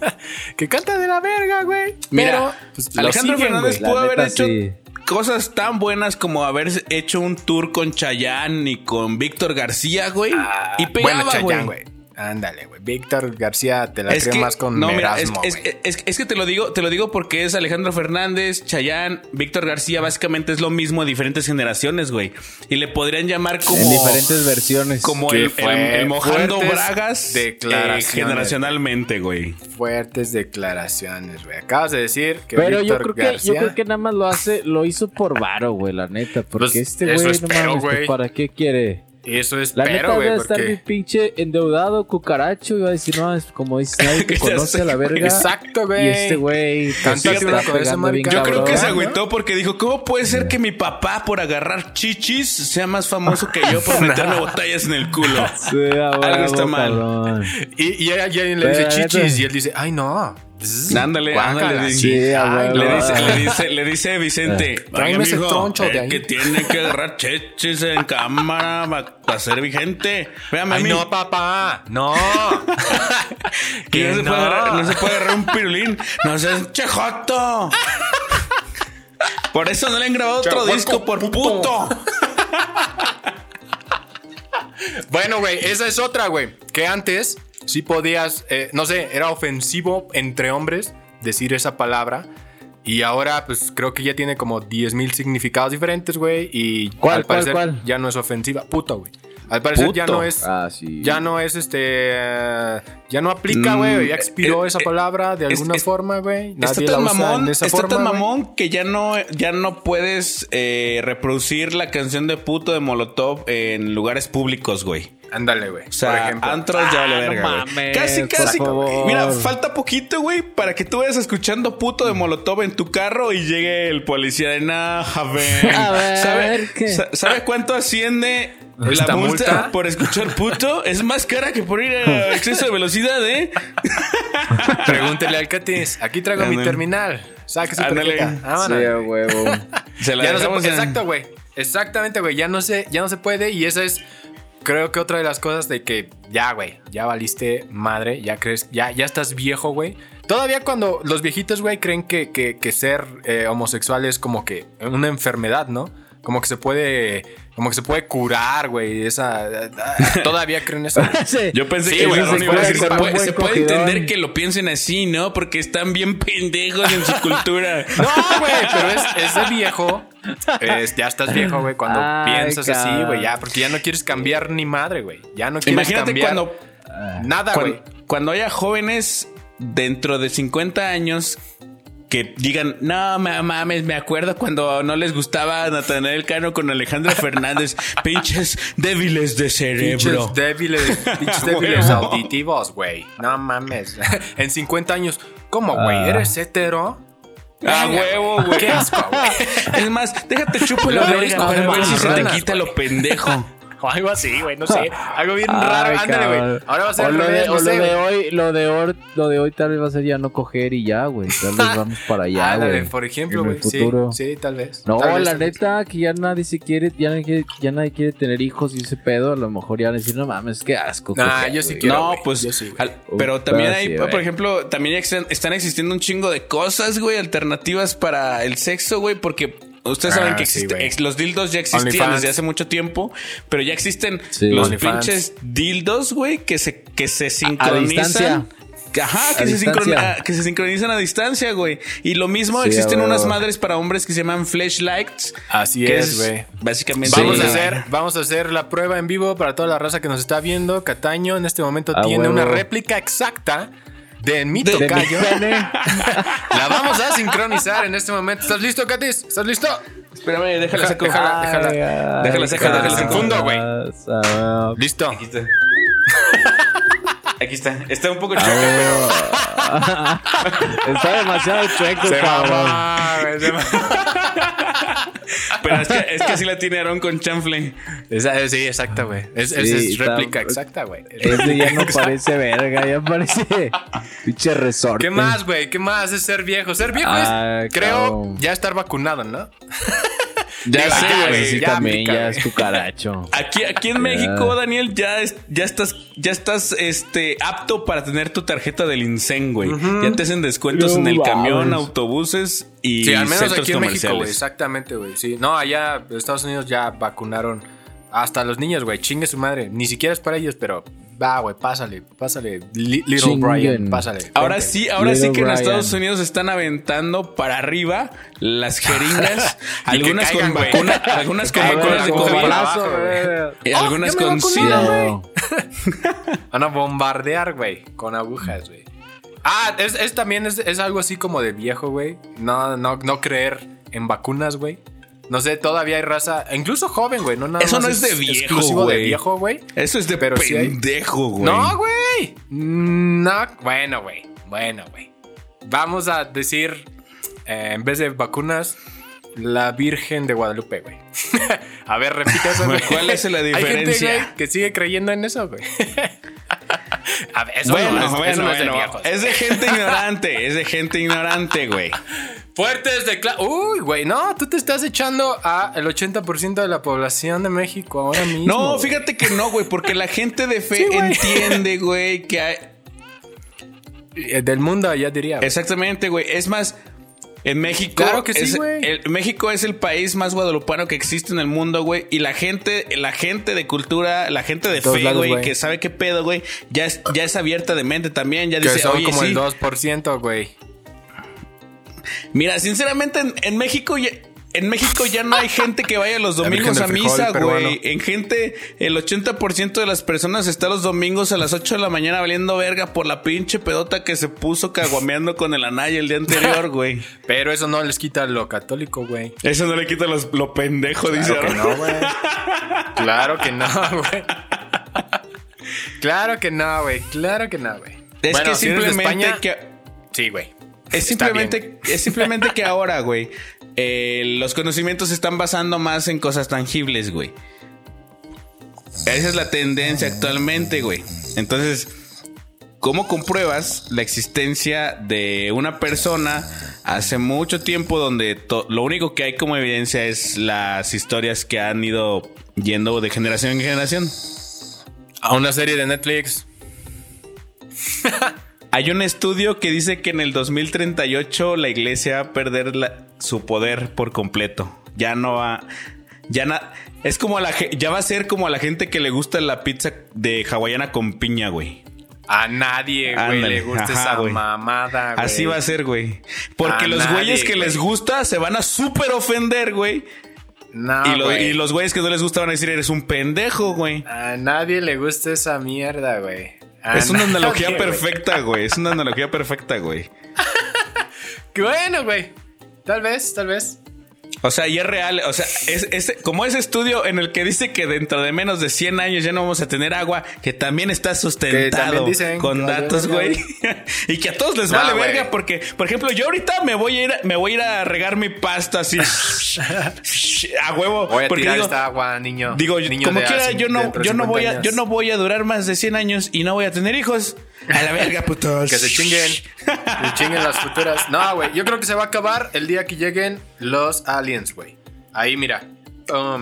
[SPEAKER 2] que canta de la verga, güey.
[SPEAKER 1] Mira,
[SPEAKER 2] Pero, pues,
[SPEAKER 1] Alejandro
[SPEAKER 2] siguen,
[SPEAKER 1] Fernández pudo
[SPEAKER 3] La
[SPEAKER 1] haber
[SPEAKER 3] neta,
[SPEAKER 1] hecho
[SPEAKER 3] sí.
[SPEAKER 1] cosas tan buenas como haber hecho un tour con Chayanne y con Víctor García, güey.
[SPEAKER 2] Ah,
[SPEAKER 1] y pegaba, güey.
[SPEAKER 2] Ándale, güey. Víctor García te la
[SPEAKER 1] Es
[SPEAKER 2] creo
[SPEAKER 1] que,
[SPEAKER 2] más con
[SPEAKER 1] no, mira, es,
[SPEAKER 2] Merasmo,
[SPEAKER 1] es-
[SPEAKER 2] güey.
[SPEAKER 1] es- es que te lo digo, te lo digo porque es Alejandro Fernández, Chayanne, Víctor García, básicamente es lo mismo, diferentes generaciones, güey. Y le podrían llamar como
[SPEAKER 3] En diferentes versiones.
[SPEAKER 1] como
[SPEAKER 2] Que
[SPEAKER 1] el, el-
[SPEAKER 2] fue
[SPEAKER 1] el mojando bragas eh,
[SPEAKER 2] declaraciones.
[SPEAKER 1] generacionalmente, güey.
[SPEAKER 2] Fuertes declaraciones, güey. Acabas de decir que
[SPEAKER 3] Pero yo
[SPEAKER 2] Víctor
[SPEAKER 3] creo que
[SPEAKER 2] García...
[SPEAKER 3] yo creo que nada más lo hace, lo hizo por varo, güey, la neta. Porque
[SPEAKER 2] Pues,
[SPEAKER 3] este
[SPEAKER 2] eso
[SPEAKER 3] güey, no
[SPEAKER 2] espero,
[SPEAKER 3] mames, pues,
[SPEAKER 2] güey.
[SPEAKER 3] ¿para qué quiere?
[SPEAKER 2] Eso es
[SPEAKER 3] La neta
[SPEAKER 2] güey,
[SPEAKER 3] estar mi
[SPEAKER 2] porque...
[SPEAKER 3] pinche endeudado, cucaracho. Iba a decir, no, es como dice, nadie
[SPEAKER 1] Ya
[SPEAKER 3] conoce a la verga.
[SPEAKER 2] Exacto, güey.
[SPEAKER 3] Y este güey pues, se está pegando bien.
[SPEAKER 1] Yo creo que se
[SPEAKER 2] ¿no?
[SPEAKER 1] agüitó porque dijo, ¿cómo puede ser que mi papá por agarrar chichis sea más famoso que yo por meterme botellas en el culo?
[SPEAKER 3] Sí, a huevo,
[SPEAKER 1] está mal.
[SPEAKER 3] cabrón.
[SPEAKER 2] Y, y alguien le dice chichis y él dice, ay, no.
[SPEAKER 1] Ándale,
[SPEAKER 2] sí.
[SPEAKER 1] Le dice, le dice, le dice Vicente,
[SPEAKER 2] Tráeme
[SPEAKER 1] "Oye,
[SPEAKER 2] ese
[SPEAKER 1] mijo,
[SPEAKER 2] troncho de
[SPEAKER 1] el
[SPEAKER 2] ahí".
[SPEAKER 1] que tiene que agarrar cheches en cámara para ser vigente. Véame a
[SPEAKER 2] Ay,
[SPEAKER 1] mí.
[SPEAKER 2] no, papá. No.
[SPEAKER 1] que no, se puede agarrar, no se puede agarrar un pirulín. No seas chejoto. Por eso no le han grabado otro disco por puto.
[SPEAKER 2] Bueno, güey, esa es otra, güey. Que antes sí podías, eh, no sé, era ofensivo entre hombres decir esa palabra. Y ahora, pues creo que ya tiene como 10 mil significados diferentes, güey. Y
[SPEAKER 3] ¿Cuál,
[SPEAKER 2] al
[SPEAKER 3] cuál,
[SPEAKER 2] parecer
[SPEAKER 3] cuál?
[SPEAKER 2] ya no es ofensiva. Puto, güey. Al parecer ya no es.
[SPEAKER 3] Ah, sí.
[SPEAKER 2] Ya no es este. ya no aplica, güey. Ya
[SPEAKER 1] Mm,
[SPEAKER 2] expiró
[SPEAKER 1] eh,
[SPEAKER 2] esa
[SPEAKER 1] eh,
[SPEAKER 2] palabra de
[SPEAKER 1] es-
[SPEAKER 2] alguna
[SPEAKER 1] es-
[SPEAKER 2] forma, güey.
[SPEAKER 1] Está tan mamón, está
[SPEAKER 2] forma,
[SPEAKER 1] tan mamón que ya no, ya no puedes eh, reproducir la canción de puto de Molotov en lugares públicos, güey.
[SPEAKER 2] Ándale, güey.
[SPEAKER 1] O sea,
[SPEAKER 2] por ejemplo.
[SPEAKER 1] antros ya vale
[SPEAKER 3] Ah, no
[SPEAKER 1] verga, güey.
[SPEAKER 3] mames,
[SPEAKER 1] Casi, casi. Mira, falta poquito, güey, para que tú vayas escuchando puto de Molotov en tu carro y llegue el policía de nah, a ver.
[SPEAKER 3] A ver,
[SPEAKER 1] ¿Sabe,
[SPEAKER 3] ¿qué?
[SPEAKER 1] sa- ¿Sabe cuánto asciende la
[SPEAKER 2] ¿Esta
[SPEAKER 1] multa,
[SPEAKER 2] multa?
[SPEAKER 1] por escuchar puto? Es más cara que por ir a exceso de velocidad, ¿eh?
[SPEAKER 2] Pregúntele al Catis. Aquí traigo mi terminal. Saque su tarjeta.
[SPEAKER 3] Sí, a
[SPEAKER 2] güey.
[SPEAKER 3] huevo.
[SPEAKER 1] Se la
[SPEAKER 2] Ya no se
[SPEAKER 1] en-
[SPEAKER 2] Exacto, güey. Exactamente, güey. Ya no se, ya no se puede. Y esa es, creo que otra de las cosas de que ya, güey, ya valiste madre, ya crees, ya, ya estás viejo, güey. Todavía cuando los viejitos, güey, creen que, que- que ser eh, homosexual es como que una enfermedad, ¿no? Como que se puede, como que se puede curar, güey. Esa, todavía creen eso. güey.
[SPEAKER 3] Sí.
[SPEAKER 1] Yo pensé
[SPEAKER 2] Sí,
[SPEAKER 1] que
[SPEAKER 2] güey, se
[SPEAKER 1] iba a
[SPEAKER 2] puede
[SPEAKER 1] se puede, se entender que lo piensen así, ¿no? Porque están bien pendejos en su cultura.
[SPEAKER 2] No, güey, pero es, es de viejo. Es- ya estás viejo, güey, cuando
[SPEAKER 3] Ay,
[SPEAKER 2] piensas así, güey, ya, porque ya no quieres cambiar ni madre, güey. Ya no quieres
[SPEAKER 1] Imagínate
[SPEAKER 2] cambiar
[SPEAKER 1] cuando,
[SPEAKER 2] nada, güey.
[SPEAKER 1] cuando, cuando haya jóvenes dentro de 50 años que digan, no ma- mames, me acuerdo cuando no les gustaba Natanael Cano con Alejandro Fernández, pinches débiles de cerebro.
[SPEAKER 2] Pinches débiles, pinches débiles auditivos, güey. No mames. en 50 años, ¿cómo, güey?
[SPEAKER 3] Ah.
[SPEAKER 2] ¿Eres hetero?
[SPEAKER 1] A huevo, güey.
[SPEAKER 2] Qué asco, güey.
[SPEAKER 1] Es más, déjate chupo la verga
[SPEAKER 2] como
[SPEAKER 1] ver si se te quita lo pendejo.
[SPEAKER 2] o algo así, güey, no sé. Algo bien raro. Ándale, güey. Ahora va a ser
[SPEAKER 3] o lo, de, o
[SPEAKER 2] sé,
[SPEAKER 3] lo de hoy, lo de hoy, lo de hoy tal vez va a ser ya no coger y ya, güey. Tal vez vamos para allá,
[SPEAKER 2] Ándale,
[SPEAKER 3] güey.
[SPEAKER 2] por ejemplo,
[SPEAKER 3] En el
[SPEAKER 2] güey. Sí,
[SPEAKER 3] futuro.
[SPEAKER 2] sí, tal vez.
[SPEAKER 3] No,
[SPEAKER 2] Tal vez,
[SPEAKER 3] la neta, que ya nadie se quiere, ya nadie quiere, ya nadie quiere tener hijos y ese pedo, a lo mejor ya van a decir, no mames, qué asco.
[SPEAKER 2] Nah,
[SPEAKER 3] coger,
[SPEAKER 2] yo sí
[SPEAKER 3] güey".
[SPEAKER 2] quiero.
[SPEAKER 1] no, pues.
[SPEAKER 2] Yo sí, güey.
[SPEAKER 1] al- pero también hay,
[SPEAKER 3] sí,
[SPEAKER 1] por ejemplo, también están existiendo un chingo de cosas, güey, alternativas para el sexo, güey, porque. Ustedes
[SPEAKER 2] Ah,
[SPEAKER 1] saben que
[SPEAKER 2] sí,
[SPEAKER 1] existe- los dildos ya existían desde hace mucho tiempo, pero ya existen
[SPEAKER 3] Sí.
[SPEAKER 1] los pinches dildos, güey, que se, que se
[SPEAKER 3] A
[SPEAKER 1] sincronizan.
[SPEAKER 3] distancia.
[SPEAKER 1] Ajá, que
[SPEAKER 3] A
[SPEAKER 1] se, que se sincronizan a distancia, güey. Y lo mismo
[SPEAKER 3] Sí,
[SPEAKER 1] existen
[SPEAKER 3] a
[SPEAKER 1] unas madres para hombres que se llaman flashlights.
[SPEAKER 2] Así es, güey.
[SPEAKER 1] Básicamente.
[SPEAKER 2] Vamos
[SPEAKER 3] Sí.
[SPEAKER 2] a hacer, vamos a hacer la prueba en vivo para toda la raza que nos está viendo. Cataño en este momento
[SPEAKER 3] A
[SPEAKER 2] tiene una réplica exacta de mi
[SPEAKER 1] De-
[SPEAKER 3] De mi
[SPEAKER 2] tocayo. La vamos a sincronizar en este momento. ¿Estás listo, Katis? ¿Estás listo?
[SPEAKER 1] Espérame, déjala saco.
[SPEAKER 2] déjala. déjala.
[SPEAKER 1] Déjala déjala.
[SPEAKER 2] Fundo, güey. Listo.
[SPEAKER 1] Aquí está. Está. Un poco chueca, pero.
[SPEAKER 3] Está demasiado chueco,
[SPEAKER 2] Se
[SPEAKER 3] cabrón.
[SPEAKER 2] güey, se.
[SPEAKER 1] Pero es que, es que así la tiene Aaron con chanfle.
[SPEAKER 2] Esa- sí, exacta, güey. Es, esa
[SPEAKER 3] Sí,
[SPEAKER 2] es
[SPEAKER 3] está-
[SPEAKER 2] réplica exacta, güey.
[SPEAKER 3] Ese ya no parece verga, ya parece pinche resorte.
[SPEAKER 2] ¿Qué más, güey? ¿Qué más es ser viejo? Ser viejo
[SPEAKER 3] Ah,
[SPEAKER 2] es, creo,
[SPEAKER 3] cabrón.
[SPEAKER 2] ya estar vacunado, ¿no?
[SPEAKER 1] Ya
[SPEAKER 2] Digo,
[SPEAKER 1] sé,
[SPEAKER 2] ya,
[SPEAKER 1] güey.
[SPEAKER 3] Sí,
[SPEAKER 2] ya
[SPEAKER 3] también ya es cucaracho.
[SPEAKER 1] Aquí, aquí en México, Daniel, ya, es- ya estás, ya estás este, apto para tener tu tarjeta del INSEN, güey. Ya te hacen descuentos en el camión, autobuses y
[SPEAKER 2] Sí, al menos
[SPEAKER 1] centros
[SPEAKER 2] aquí en México,
[SPEAKER 1] comerciales.
[SPEAKER 2] güey. Exactamente, güey. Sí. No, allá en Estados Unidos ya vacunaron hasta los niños, güey. Chingue su madre. Ni siquiera es para ellos, pero va, güey, pásale, pásale. Li- Little
[SPEAKER 3] Chinguen.
[SPEAKER 2] Brian, pásale.
[SPEAKER 1] Ahora
[SPEAKER 2] Vente.
[SPEAKER 1] sí, ahora sí que en. Estados Unidos están aventando para arriba las jeringas, algunas
[SPEAKER 2] caigan,
[SPEAKER 1] con vacuna, algunas con vacunas de COVID,
[SPEAKER 2] Oh,
[SPEAKER 1] algunas con SIDA.
[SPEAKER 2] güey. Van a bombardear, güey, con agujas, güey. Ah, es, es también es, es algo así como de viejo, güey. No, no, no creer en vacunas, güey. No sé, todavía hay raza, incluso joven, güey. No, nada
[SPEAKER 1] Eso
[SPEAKER 2] más
[SPEAKER 1] no es de viejo,
[SPEAKER 2] exclusivo de
[SPEAKER 1] güey.
[SPEAKER 2] viejo, güey.
[SPEAKER 1] Eso es de
[SPEAKER 2] Pero sí hay-
[SPEAKER 1] pendejo, güey.
[SPEAKER 2] No, güey. No, bueno, güey. Bueno, güey. Vamos a decir, eh, en vez de vacunas, la Virgen de Guadalupe, güey. a ver, repite eso, güey.
[SPEAKER 1] ¿Cuál es la
[SPEAKER 2] Hay gente,
[SPEAKER 1] diferencia?
[SPEAKER 2] güey, que sigue creyendo en eso, güey. a ver, eso
[SPEAKER 1] Bueno,
[SPEAKER 2] no es,
[SPEAKER 1] bueno,
[SPEAKER 2] eso no es de viejos.
[SPEAKER 1] Es de gente ignorante, es de gente ignorante, güey.
[SPEAKER 2] Fuertes de Uy, güey, no, tú te estás echando a el 80% de la población de México ahora mismo.
[SPEAKER 1] No,
[SPEAKER 2] güey.
[SPEAKER 1] fíjate que no, güey, porque la gente de fe
[SPEAKER 2] Sí, güey.
[SPEAKER 1] entiende, güey, que hay...
[SPEAKER 2] Eh, Del mundo, ya diría. güey.
[SPEAKER 1] Exactamente, güey. Es más, en México...
[SPEAKER 2] Claro que sí,
[SPEAKER 1] es-
[SPEAKER 2] güey.
[SPEAKER 1] el- México es el país más guadalupano que existe en el mundo, güey. Y la gente, la gente de cultura, la gente de
[SPEAKER 2] todos
[SPEAKER 1] fe, güey,
[SPEAKER 2] güey.
[SPEAKER 1] que sabe qué pedo, güey, ya es, ya es abierta de mente también. Ya
[SPEAKER 2] que
[SPEAKER 1] dice,
[SPEAKER 2] son
[SPEAKER 1] oye,
[SPEAKER 2] como
[SPEAKER 1] sí.
[SPEAKER 2] el 2%, güey.
[SPEAKER 1] Mira, sinceramente, en, en México ya. En México ya no hay gente que vaya los domingos a misa, güey. En gente, el 80% de las personas está los domingos a las 8 de la mañana valiendo verga por la pinche pedota que se puso caguameando con el anaya el día anterior, güey.
[SPEAKER 2] Pero eso no les quita lo católico, güey.
[SPEAKER 1] Eso no le quita los- lo pendejo, dice
[SPEAKER 2] Claro que
[SPEAKER 1] Aaron.
[SPEAKER 2] no, güey. Claro que no, güey. Claro que no, güey. Claro que no, güey.
[SPEAKER 1] Es
[SPEAKER 2] Bueno,
[SPEAKER 1] que
[SPEAKER 2] si
[SPEAKER 1] simplemente
[SPEAKER 2] España,
[SPEAKER 1] que.
[SPEAKER 2] Sí, güey.
[SPEAKER 1] Es simplemente, es simplemente que ahora, güey, eh, los conocimientos se están basando más en cosas tangibles, güey. Esa es la tendencia actualmente, güey. Entonces, ¿cómo compruebas la existencia de una persona hace mucho tiempo donde lo único que hay como evidencia es las historias que han ido yendo de generación en generación?
[SPEAKER 2] A una serie de Netflix.
[SPEAKER 1] Hay un estudio que dice que en el 2038 la iglesia va a perder la- su poder por completo. Ya no va. Ya na- Es como a la ya va a ser como a la gente que le gusta la pizza de hawaiana con piña, güey.
[SPEAKER 2] A nadie, güey, le gusta
[SPEAKER 1] ajá,
[SPEAKER 2] esa
[SPEAKER 1] güey.
[SPEAKER 2] mamada, güey.
[SPEAKER 1] Así va a ser, güey. Porque
[SPEAKER 2] A
[SPEAKER 1] los
[SPEAKER 2] nadie,
[SPEAKER 1] güeyes que
[SPEAKER 2] güey.
[SPEAKER 1] les gusta se van a súper ofender, güey.
[SPEAKER 2] No,
[SPEAKER 1] y, lo- y los güeyes que no les gusta van a decir, eres un pendejo, güey.
[SPEAKER 2] A nadie le gusta esa mierda, güey. A
[SPEAKER 1] Es una analogía perfecta, güey. Es una analogía perfecta, güey.
[SPEAKER 2] Qué bueno, güey. Tal vez, tal vez.
[SPEAKER 1] O sea, y es real. O sea, es, es- como ese estudio en el que dice que dentro de menos de 100 años ya no vamos a tener agua, que también está sustentado
[SPEAKER 2] también dicen
[SPEAKER 1] con datos, güey. y que a todos les
[SPEAKER 2] No,
[SPEAKER 1] vale verga porque, por ejemplo, yo ahorita me voy a ir, me voy a ir a regar mi pasta así. a huevo.
[SPEAKER 2] Voy a
[SPEAKER 1] porque
[SPEAKER 2] tirar
[SPEAKER 1] digo,
[SPEAKER 2] esta agua, niño.
[SPEAKER 1] Digo,
[SPEAKER 2] Niño
[SPEAKER 1] como quiera, yo no, yo no
[SPEAKER 2] 50
[SPEAKER 1] voy a,
[SPEAKER 2] años.
[SPEAKER 1] yo no voy a durar más de 100 años y no voy a tener hijos. A la verga, putos.
[SPEAKER 2] Que se chinguen. Que se chinguen las futuras. No, güey. Yo creo que se va a acabar el día que lleguen los aliens, güey. Ahí, mira. A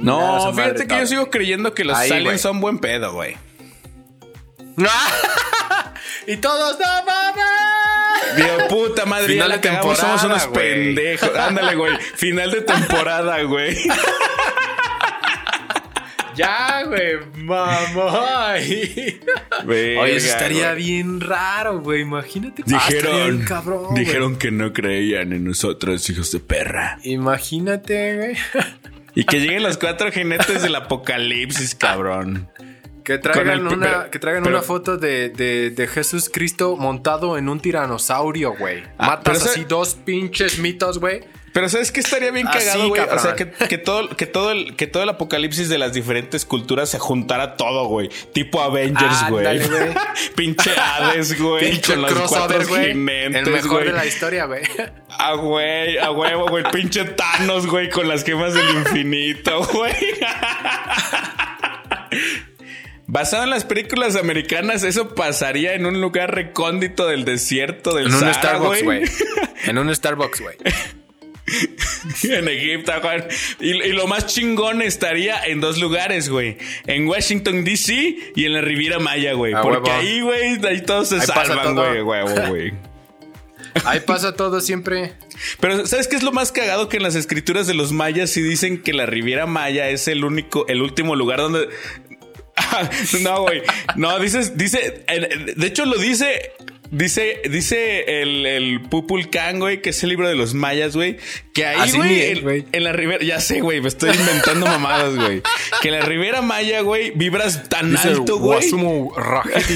[SPEAKER 1] No,
[SPEAKER 2] madre
[SPEAKER 1] fíjate que yo sigo creyendo que los
[SPEAKER 2] Ahí,
[SPEAKER 1] aliens son buen pedo, güey.
[SPEAKER 2] y todos, no mames.
[SPEAKER 1] Digo, puta madre,
[SPEAKER 2] Final
[SPEAKER 1] ya la
[SPEAKER 2] de
[SPEAKER 1] cagamos, somos
[SPEAKER 2] temporada,
[SPEAKER 1] unos pendejos. Ándale, güey. Final de temporada, güey.
[SPEAKER 2] Ya, güey. Mamá. Oye, eso estaría bien raro, güey. Imagínate. Ah, estaría
[SPEAKER 1] Dijeron,
[SPEAKER 2] bien cabrón,
[SPEAKER 1] dijeron que no creían en nosotros, hijos de perra.
[SPEAKER 2] Imagínate, güey.
[SPEAKER 1] Y que lleguen los cuatro jinetes del apocalipsis, cabrón.
[SPEAKER 2] Que traigan,
[SPEAKER 1] el-
[SPEAKER 2] una,
[SPEAKER 1] pero-
[SPEAKER 2] que traigan
[SPEAKER 1] pero-
[SPEAKER 2] una foto de, de, de Jesús Cristo montado en un tiranosaurio, güey.
[SPEAKER 1] Ah,
[SPEAKER 2] Matas
[SPEAKER 1] ese-
[SPEAKER 2] así dos pinches mitos, güey.
[SPEAKER 1] Pero ¿sabes qué estaría bien
[SPEAKER 2] Así,
[SPEAKER 1] cagado, güey? O sea, que, que todo, que, todo el, que todo el apocalipsis de las diferentes culturas se juntara todo, güey. Tipo Avengers, güey.
[SPEAKER 2] Ándale, güey.
[SPEAKER 1] Pinche Hades, güey.
[SPEAKER 2] Pinche
[SPEAKER 1] con los
[SPEAKER 2] crossover, güey. El mejor de la historia, güey.
[SPEAKER 1] A güey, a huevo, güey. Pinche Thanos, güey, con las gemas del infinito, güey. Basado en las películas americanas, eso pasaría en un lugar recóndito del desierto del
[SPEAKER 2] En un
[SPEAKER 1] Sahara,
[SPEAKER 2] Starbucks, güey. En un Starbucks, güey.
[SPEAKER 1] en Egipto, güey. Y, y lo más chingón estaría en dos lugares, güey. En Washington, D.C. y en la Riviera Maya, güey. Porque
[SPEAKER 2] huevo.
[SPEAKER 1] ahí, güey, ahí todos se
[SPEAKER 2] Ahí
[SPEAKER 1] salvan, güey, huevo, güey.
[SPEAKER 2] Ahí pasa todo siempre.
[SPEAKER 1] Pero, ¿sabes qué es lo más cagado? Que en las escrituras de los mayas sí dicen que la Riviera Maya es el único, el último lugar donde. no, güey. No, dices, dice. De hecho, lo dice. Dice, dice el, el Pupulcán, güey, que es el libro de los mayas, güey. Que ahí, güey, en, en la Riviera. Ya sé, güey, me estoy inventando mamadas, güey. Que en la Riviera Maya, güey, vibras tan
[SPEAKER 2] Dice
[SPEAKER 1] alto, güey.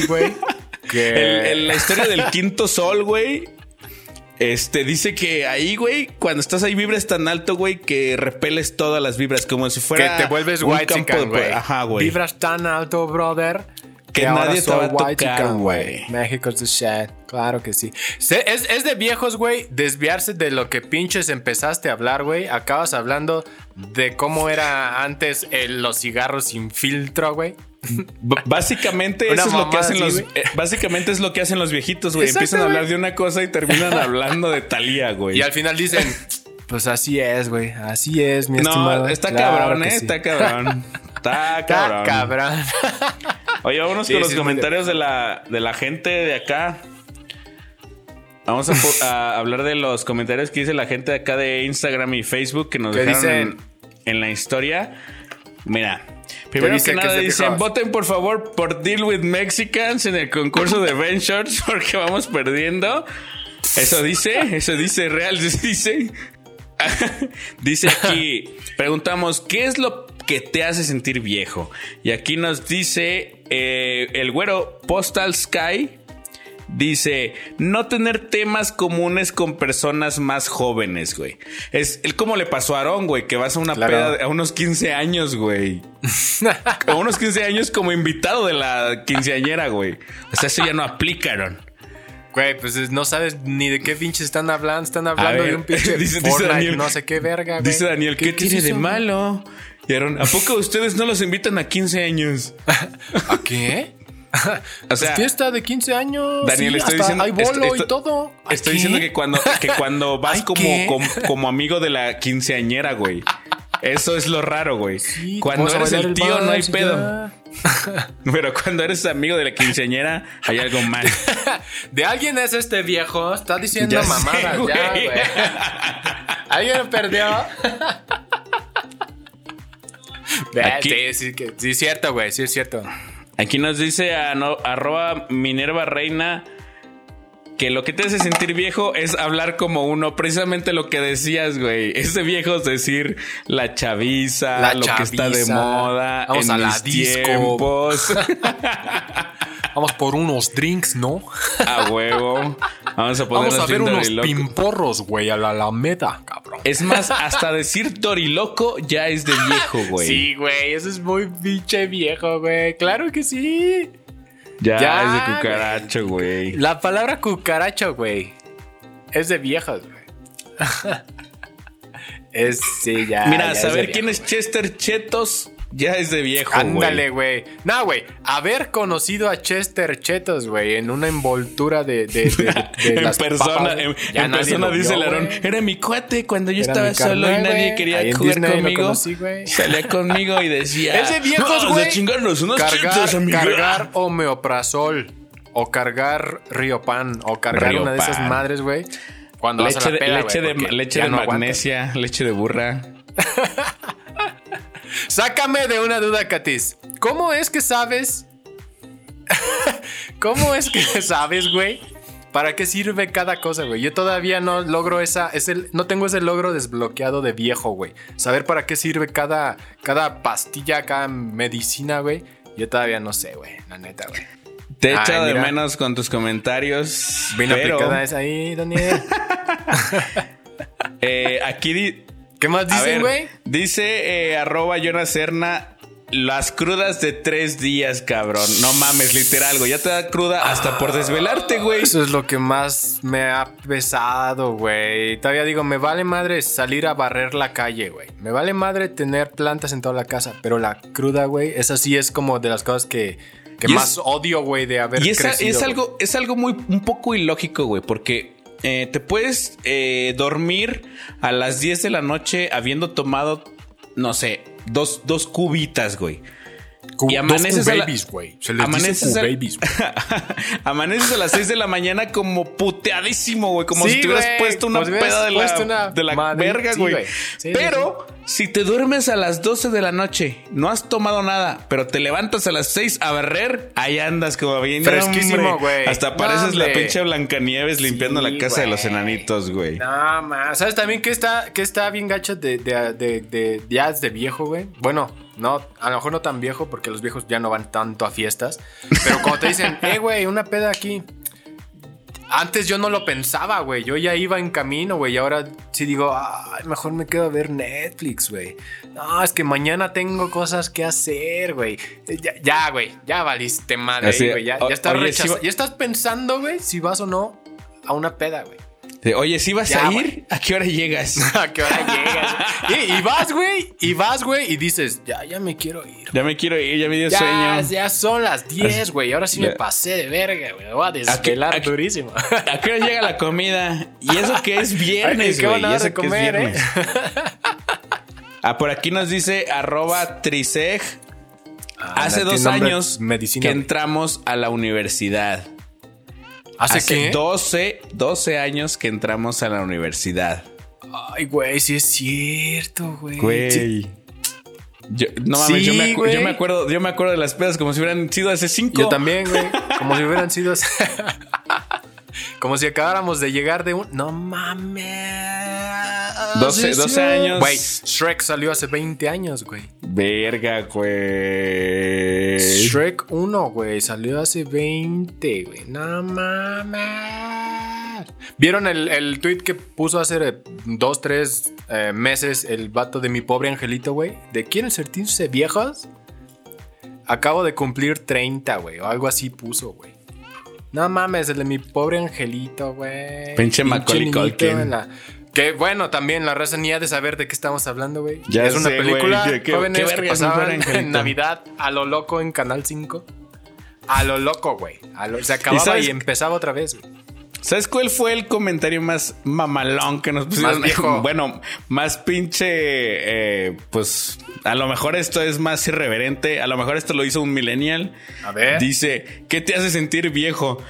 [SPEAKER 2] Güey. Que...
[SPEAKER 1] El- la historia del quinto sol, güey. Este dice que ahí, güey, cuando estás ahí vibras tan alto, güey, que repeles todas las vibras, como si
[SPEAKER 2] que
[SPEAKER 1] fuera.
[SPEAKER 2] te vuelves
[SPEAKER 1] un
[SPEAKER 2] white
[SPEAKER 1] campo de-
[SPEAKER 2] güey.
[SPEAKER 1] Ajá, güey.
[SPEAKER 2] Vibras tan alto, brother.
[SPEAKER 1] Que nadie te va a tocar,
[SPEAKER 2] whitezican,
[SPEAKER 1] güey.
[SPEAKER 2] México es the shit. Claro que sí. Es, es de viejos, güey, desviarse de lo que pinches empezaste a hablar, güey. Acabas hablando de cómo era antes el- los cigarros sin filtro, güey.
[SPEAKER 1] B- Básicamente eso es lo que hacen
[SPEAKER 2] así,
[SPEAKER 1] los. eh, básicamente es lo que hacen los viejitos, güey. Empiezan a hablar de una cosa y terminan hablando de Talía, güey.
[SPEAKER 2] Y al final dicen, pues así es, güey. Así es, mi
[SPEAKER 1] No,
[SPEAKER 2] estimado.
[SPEAKER 1] está
[SPEAKER 2] Claro
[SPEAKER 1] cabrón, eh.
[SPEAKER 2] sí.
[SPEAKER 1] Está cabrón. Está
[SPEAKER 2] Está
[SPEAKER 1] cabrón. Oye, vámonos
[SPEAKER 2] Sí,
[SPEAKER 1] con los comentarios de la, de la gente de acá. Vamos a, hablar de los comentarios que dice la gente de acá de Instagram y Facebook que nos
[SPEAKER 2] ¿Qué
[SPEAKER 1] dejaron en,
[SPEAKER 2] dicen?
[SPEAKER 1] en la historia. Mira, primero que nada dicen, voten por favor por Deal with Mexicans en el concurso de Shorts porque vamos perdiendo. Eso dice, eso dice, real, dice. dice aquí, preguntamos, ¿qué es lo que te hace sentir viejo? Y aquí nos dice eh, el güero Postal Sky. Dice, no tener temas comunes con personas más jóvenes, güey. Es el como le pasó a Aarón, güey, que vas a una
[SPEAKER 2] Claro.
[SPEAKER 1] peda de- a unos 15 años, güey. a unos 15 años como invitado de la quinceañera, güey. O sea, eso ya no aplicaron.
[SPEAKER 2] Güey, pues es- no sabes ni de qué pinche están hablando. Están hablando
[SPEAKER 1] ver,
[SPEAKER 2] de un pinche
[SPEAKER 1] dice- Daniel-
[SPEAKER 2] no sé qué verga, güey.
[SPEAKER 1] Dice Daniel, ¿qué, tiene
[SPEAKER 2] es
[SPEAKER 1] de malo? ¿A poco ustedes no los invitan a 15 años?
[SPEAKER 2] ¿A qué?
[SPEAKER 1] O sea,
[SPEAKER 2] Pues fiesta de 15 años.
[SPEAKER 1] Daniel,
[SPEAKER 2] sí,
[SPEAKER 1] estoy diciendo-
[SPEAKER 2] Hay bolo
[SPEAKER 1] esto- esto-
[SPEAKER 2] y todo. ¿A
[SPEAKER 1] Estoy
[SPEAKER 2] qué?
[SPEAKER 1] diciendo que cuando, que cuando vas
[SPEAKER 2] ¿Ay,
[SPEAKER 1] como, como, como amigo de la quinceañera, güey. Eso es lo raro, güey.
[SPEAKER 2] Sí,
[SPEAKER 1] cuando eres el tío, no hay pedo.
[SPEAKER 2] ya.
[SPEAKER 1] Pero cuando eres amigo de la quinceañera, hay algo mal.
[SPEAKER 2] De alguien es este viejo. Está diciendo
[SPEAKER 1] Ya sé,
[SPEAKER 2] mamadas
[SPEAKER 1] güey.
[SPEAKER 2] ya, güey. ¿Alguien lo perdió?
[SPEAKER 1] Aquí-
[SPEAKER 2] Sí, sí, que- sí, es cierto, güey. Sí, es cierto.
[SPEAKER 1] Aquí nos dice a no- arroba Minerva Reina que lo que te hace sentir viejo es hablar como uno, precisamente lo que decías, güey. Es de viejos decir la chaviza,
[SPEAKER 2] La
[SPEAKER 1] lo que está de moda,
[SPEAKER 2] vamos
[SPEAKER 1] en
[SPEAKER 2] a la
[SPEAKER 1] mis
[SPEAKER 2] disco.
[SPEAKER 1] tiempos.
[SPEAKER 2] Vamos por unos drinks, ¿no?
[SPEAKER 1] a huevo. Vamos a
[SPEAKER 2] Vamos a ver unos pimporros, güey, a la Alameda, cabrón.
[SPEAKER 1] Es más, hasta decir doriloco ya es de viejo, güey.
[SPEAKER 2] Sí, güey, eso es muy pinche viejo, güey. Claro que sí.
[SPEAKER 1] ya,
[SPEAKER 2] Ya,
[SPEAKER 1] es de cucaracho, güey.
[SPEAKER 2] La palabra cucaracho, güey, es de viejos, güey. Es, sí, ya.
[SPEAKER 1] Mira,
[SPEAKER 2] ya
[SPEAKER 1] saber quién es Chester Chetos ya es de viejo, güey.
[SPEAKER 2] Ándale, güey. No, güey. Haber conocido a Chester Chetos, güey, en una envoltura de. de, de- de
[SPEAKER 1] en
[SPEAKER 2] las
[SPEAKER 1] persona,
[SPEAKER 2] papas,
[SPEAKER 1] en, en persona dice
[SPEAKER 2] güey.
[SPEAKER 1] Era mi cuate cuando yo
[SPEAKER 2] Era
[SPEAKER 1] estaba solo y nadie quería
[SPEAKER 2] Ahí
[SPEAKER 1] jugar
[SPEAKER 2] Disney
[SPEAKER 1] conmigo.
[SPEAKER 2] conocí.
[SPEAKER 1] Salía conmigo y decía.
[SPEAKER 2] Es de viejos,
[SPEAKER 1] "Vamos
[SPEAKER 2] güey.
[SPEAKER 1] chingarnos unos
[SPEAKER 2] cargar,
[SPEAKER 1] chetos, amigo".
[SPEAKER 2] cargar omeprazol. O cargar Riopan. O cargar una de esas madres, güey. Cuando vas a
[SPEAKER 1] Leche,
[SPEAKER 2] la
[SPEAKER 1] de,
[SPEAKER 2] peda,
[SPEAKER 1] leche, de, leche de
[SPEAKER 2] no aguantas.
[SPEAKER 1] magnesia, leche de burra.
[SPEAKER 2] Sácame de una duda, Katis. ¿Cómo es que sabes? ¿Cómo es que sabes, güey? ¿Para qué sirve cada cosa, güey? Yo todavía no logro esa, ese, no tengo ese logro desbloqueado de viejo, güey. Saber para qué sirve cada, cada pastilla, cada medicina, güey. Yo todavía no sé, güey. La neta, güey.
[SPEAKER 1] Te
[SPEAKER 2] Ay,
[SPEAKER 1] echo de
[SPEAKER 2] mira.
[SPEAKER 1] menos con tus comentarios.
[SPEAKER 2] Bien
[SPEAKER 1] pero,
[SPEAKER 2] aplicada esa ahí, Daniel.
[SPEAKER 1] eh, aquí
[SPEAKER 2] ¿Qué más dicen, güey?
[SPEAKER 1] dice eh, arroba Jonas Serna. Las crudas de tres días, cabrón. No mames, literal, güey. Ya te da cruda hasta por desvelarte, güey.
[SPEAKER 2] Eso es lo que más me ha pesado, güey. Todavía digo, me vale madre salir a barrer la calle, güey. Me vale madre tener plantas en toda la casa. Pero la cruda, güey, esa sí es como de las cosas que, que más
[SPEAKER 1] es-
[SPEAKER 2] odio, güey, de haber
[SPEAKER 1] Y es,
[SPEAKER 2] crecido,
[SPEAKER 1] es algo, es algo muy un poco ilógico, güey, porque eh, te puedes eh, dormir a las 10 de la noche habiendo tomado, no sé, dos, dos cubitas, güey.
[SPEAKER 2] Cu-
[SPEAKER 1] y
[SPEAKER 2] dos
[SPEAKER 1] amaneces
[SPEAKER 2] Q-babies, güey. Se les
[SPEAKER 1] amaneces
[SPEAKER 2] dice
[SPEAKER 1] a-
[SPEAKER 2] Q-babies, güey.
[SPEAKER 1] Amaneces a las 6 de la mañana como puteadísimo, güey. Como
[SPEAKER 2] Sí,
[SPEAKER 1] si te hubieras puesto una peda de la, de la verga, güey.
[SPEAKER 2] Sí, sí,
[SPEAKER 1] pero si te duermes a las 12 de la noche, no has tomado nada, pero te levantas a las 6 a barrer, ahí andas como bien.
[SPEAKER 2] Fresquísimo, güey.
[SPEAKER 1] Hasta
[SPEAKER 2] No,
[SPEAKER 1] pareces la pinche Blancanieves limpiando
[SPEAKER 2] Sí,
[SPEAKER 1] la casa de los enanitos, güey.
[SPEAKER 2] No, más. ¿Sabes también que está, que está bien gacho de, de, de, de- ya es de viejo, güey? Bueno, no, a lo mejor no tan viejo porque los viejos ya no van tanto a fiestas. Pero cuando te dicen, eh, güey, una peda aquí. Antes yo no lo pensaba, güey. Yo ya iba en camino, güey. Y ahora sí digo, ay, mejor me quedo a ver Netflix, güey. No, es que mañana tengo cosas que hacer, güey. Eh, Ya, güey. Ya valiste madre, güey. Ya, ya estás
[SPEAKER 1] oye, va-
[SPEAKER 2] Ya estás pensando, güey, si vas o no a una peda, güey.
[SPEAKER 1] De, Oye, si vas
[SPEAKER 2] Ya,
[SPEAKER 1] a ir,
[SPEAKER 2] güey.
[SPEAKER 1] ¿a qué hora llegas?
[SPEAKER 2] ¿A qué hora llegas? y, y vas, güey, y vas, güey, y dices, ya, ya me quiero ir.
[SPEAKER 1] ya me quiero ir, ya me dio
[SPEAKER 2] Ya,
[SPEAKER 1] sueño.
[SPEAKER 2] ya son las 10, güey. Ahora sí me pasé de verga, güey. Me voy a desvelar
[SPEAKER 1] a qué-
[SPEAKER 2] durísimo.
[SPEAKER 1] ¿A qué hora llega la comida? Y eso que es viernes,
[SPEAKER 2] Ay, qué
[SPEAKER 1] güey.
[SPEAKER 2] van a
[SPEAKER 1] eso
[SPEAKER 2] de comer, ¿eh?
[SPEAKER 1] Ah, por aquí nos dice arroba triseg. Hace
[SPEAKER 2] tiene
[SPEAKER 1] dos años
[SPEAKER 2] medicina,
[SPEAKER 1] que
[SPEAKER 2] güey.
[SPEAKER 1] entramos a la universidad.
[SPEAKER 2] ¿Hace,
[SPEAKER 1] Hace
[SPEAKER 2] qué?
[SPEAKER 1] 12, 12 años que entramos a la universidad.
[SPEAKER 2] Ay, güey, sí es cierto, güey.
[SPEAKER 1] Güey.
[SPEAKER 2] Sí.
[SPEAKER 1] Yo, no mames,
[SPEAKER 2] Sí,
[SPEAKER 1] yo, me yo me acuerdo, yo me acuerdo de las pedas como si hubieran sido hace cinco.
[SPEAKER 2] Yo también, güey. Como si hubieran sido. Como si acabáramos de llegar de un. No mames.
[SPEAKER 1] 12 12 años.
[SPEAKER 2] Güey, Shrek salió hace 20 años, güey.
[SPEAKER 1] Verga, güey.
[SPEAKER 2] Shrek 1, güey, salió hace 20, güey. No mames. ¿Vieron el, el tweet que puso hace eh, dos, tres eh, meses el vato de mi pobre angelito, güey? ¿De quieren sentirse viejos? Acabo de cumplir 30, güey, o algo así puso, güey. No mames, el de mi pobre angelito, güey.
[SPEAKER 1] Pinche Macaulay Culkin.
[SPEAKER 2] la- Que bueno, también la raza ni ha de saber de qué estamos hablando, güey.
[SPEAKER 1] Ya
[SPEAKER 2] es una
[SPEAKER 1] sé,
[SPEAKER 2] película,
[SPEAKER 1] que- que-
[SPEAKER 2] jóvenes,
[SPEAKER 1] qué
[SPEAKER 2] que pasaban en Navidad a lo loco en Canal 5. A lo loco, güey. Lo- Se acababa y,
[SPEAKER 1] sabes-
[SPEAKER 2] empezaba otra vez, güey.
[SPEAKER 1] ¿Sabes cuál fue el comentario más mamalón que nos pusieron?
[SPEAKER 2] Más viejo.
[SPEAKER 1] Bueno, más pinche. eh, pues a lo mejor esto es más irreverente. A lo mejor esto lo hizo un millennial.
[SPEAKER 2] A ver.
[SPEAKER 1] Dice: ¿Qué te hace sentir viejo?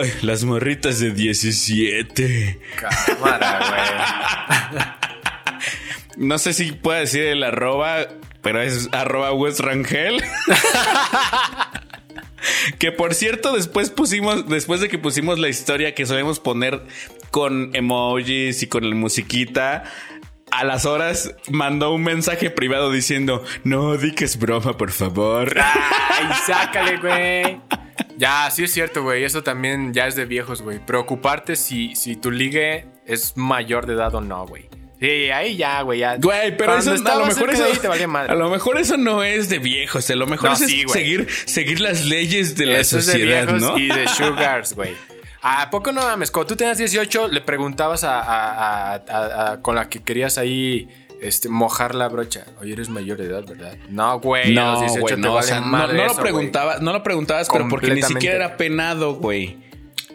[SPEAKER 1] Ay, las morritas de 17.
[SPEAKER 2] Cámara,
[SPEAKER 1] No sé si puedo decir el arroba, pero es arroba West Rangel. que por cierto, después pusimos, después de que pusimos la historia que solemos poner con emojis y con el musiquita. A las horas mandó un mensaje privado diciendo: No, di que es broma, por favor.
[SPEAKER 2] Ay, sácale, güey. Ya, sí es cierto, güey. Eso también ya es de viejos, güey. Preocuparte si, si tu ligue es mayor de edad o no, güey. Sí, ahí ya, güey. Ya.
[SPEAKER 1] Güey, pero
[SPEAKER 2] Cuando
[SPEAKER 1] eso a lo mejor eso,
[SPEAKER 2] ahí te valía madre.
[SPEAKER 1] a lo mejor eso no es de viejos, a lo mejor
[SPEAKER 2] No,
[SPEAKER 1] eso
[SPEAKER 2] sí,
[SPEAKER 1] es
[SPEAKER 2] güey.
[SPEAKER 1] seguir, seguir las leyes de la
[SPEAKER 2] Eso es de
[SPEAKER 1] sociedad,
[SPEAKER 2] viejos
[SPEAKER 1] ¿no?
[SPEAKER 2] y de sugars, güey. ¿A poco no mames? Cuando tú tenías 18, le preguntabas a, a- a- a- a- con la que querías ahí este, mojar la brocha. Oye, eres mayor de edad, ¿verdad? No, güey. a los
[SPEAKER 1] No,
[SPEAKER 2] 18
[SPEAKER 1] güey,
[SPEAKER 2] te
[SPEAKER 1] no, o
[SPEAKER 2] vale
[SPEAKER 1] sea, no, lo
[SPEAKER 2] eso,
[SPEAKER 1] preguntabas, no lo preguntabas, pero porque ni siquiera era penado, güey.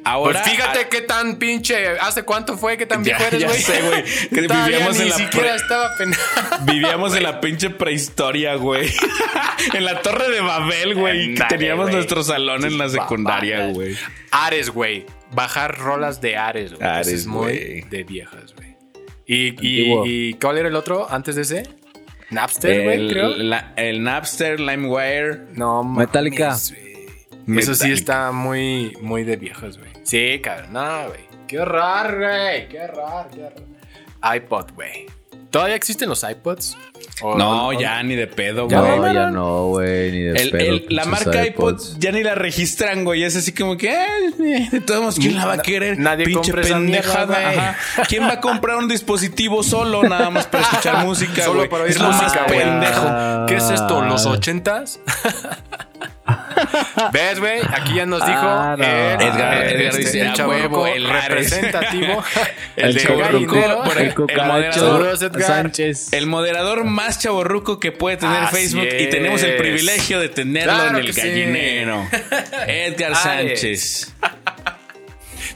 [SPEAKER 2] Pues
[SPEAKER 1] Ahora.
[SPEAKER 2] fíjate qué tan pinche. ¿Hace cuánto fue que tan
[SPEAKER 1] Ya-
[SPEAKER 2] viejo eres,
[SPEAKER 1] ya
[SPEAKER 2] güey?
[SPEAKER 1] sé, güey, vivíamos
[SPEAKER 2] ni
[SPEAKER 1] en la
[SPEAKER 2] siquiera
[SPEAKER 1] pre-
[SPEAKER 2] estaba penado.
[SPEAKER 1] Vivíamos en la pinche prehistoria, güey. en la torre de Babel, güey. Teníamos
[SPEAKER 2] güey.
[SPEAKER 1] nuestro salón en la secundaria, güey.
[SPEAKER 2] Ares, güey. Bajar rolas de Ares, güey.
[SPEAKER 1] Ares,
[SPEAKER 2] es muy
[SPEAKER 1] güey.
[SPEAKER 2] de viejas, güey. ¿Y, y, y cuál era el otro antes de ese? Napster, güey, creo.
[SPEAKER 1] El, la- el Napster, LimeWire.
[SPEAKER 2] No, mames, Eso sí está muy, muy de viejas, güey. Sí, cabrón. No, güey. Qué horror, güey. Qué horror, qué horror. iPod, güey. ¿Todavía existen los iPods? ¿O-
[SPEAKER 1] No,
[SPEAKER 2] o-
[SPEAKER 1] ya ni de pedo, güey.
[SPEAKER 3] No, ya no, güey, ni de
[SPEAKER 1] El-
[SPEAKER 3] pedo,
[SPEAKER 1] el- la marca iPod
[SPEAKER 3] iPods.
[SPEAKER 1] ya ni la registran, güey. Es así como que, eh, de todos modos, ¿quién la va a querer?
[SPEAKER 2] nadie
[SPEAKER 1] Pinche
[SPEAKER 2] compra esa mierda,
[SPEAKER 1] pendejada. ¿Quién va a comprar un dispositivo solo nada más para escuchar música,
[SPEAKER 2] Solo
[SPEAKER 1] güey?
[SPEAKER 2] para oír
[SPEAKER 1] Es lo más
[SPEAKER 2] música, güey.
[SPEAKER 1] pendejo.
[SPEAKER 2] ¿Qué es esto? ¿Los ochentas? ¿Ves, güey? Aquí ya nos dijo
[SPEAKER 3] Ah, no.
[SPEAKER 2] el,
[SPEAKER 1] Edgar-
[SPEAKER 2] el-
[SPEAKER 1] Edgar dice,
[SPEAKER 2] el
[SPEAKER 1] "A
[SPEAKER 2] chavorruco
[SPEAKER 1] huevo, el Ares".
[SPEAKER 2] representativo.
[SPEAKER 1] El
[SPEAKER 2] el de
[SPEAKER 1] por
[SPEAKER 3] El
[SPEAKER 1] moderador.
[SPEAKER 2] Edgar.
[SPEAKER 3] Sánchez.
[SPEAKER 1] El moderador más chaborruco que puede tener
[SPEAKER 2] Así
[SPEAKER 1] Facebook y tenemos el privilegio de tenerlo
[SPEAKER 2] Claro
[SPEAKER 1] en el
[SPEAKER 2] sí.
[SPEAKER 1] gallinero. Edgar. Sánchez.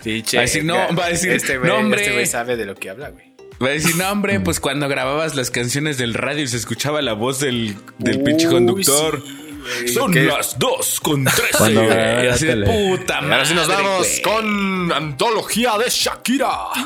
[SPEAKER 2] Sí, che,
[SPEAKER 1] Va a decir, no, va a decir,
[SPEAKER 2] este güey. Este güey sabe de lo que habla, güey.
[SPEAKER 1] Va a decir, no, hombre, pues cuando grababas las canciones del radio y se escuchaba la voz del, del
[SPEAKER 2] Uy,
[SPEAKER 1] pinche conductor.
[SPEAKER 2] sí, güey.
[SPEAKER 1] Son
[SPEAKER 2] ¿Qué?
[SPEAKER 1] las dos con trece.
[SPEAKER 3] Cuando
[SPEAKER 1] así de puta madre.
[SPEAKER 2] ahora sí nos vamos
[SPEAKER 1] güey.
[SPEAKER 2] con Antología de Shakira.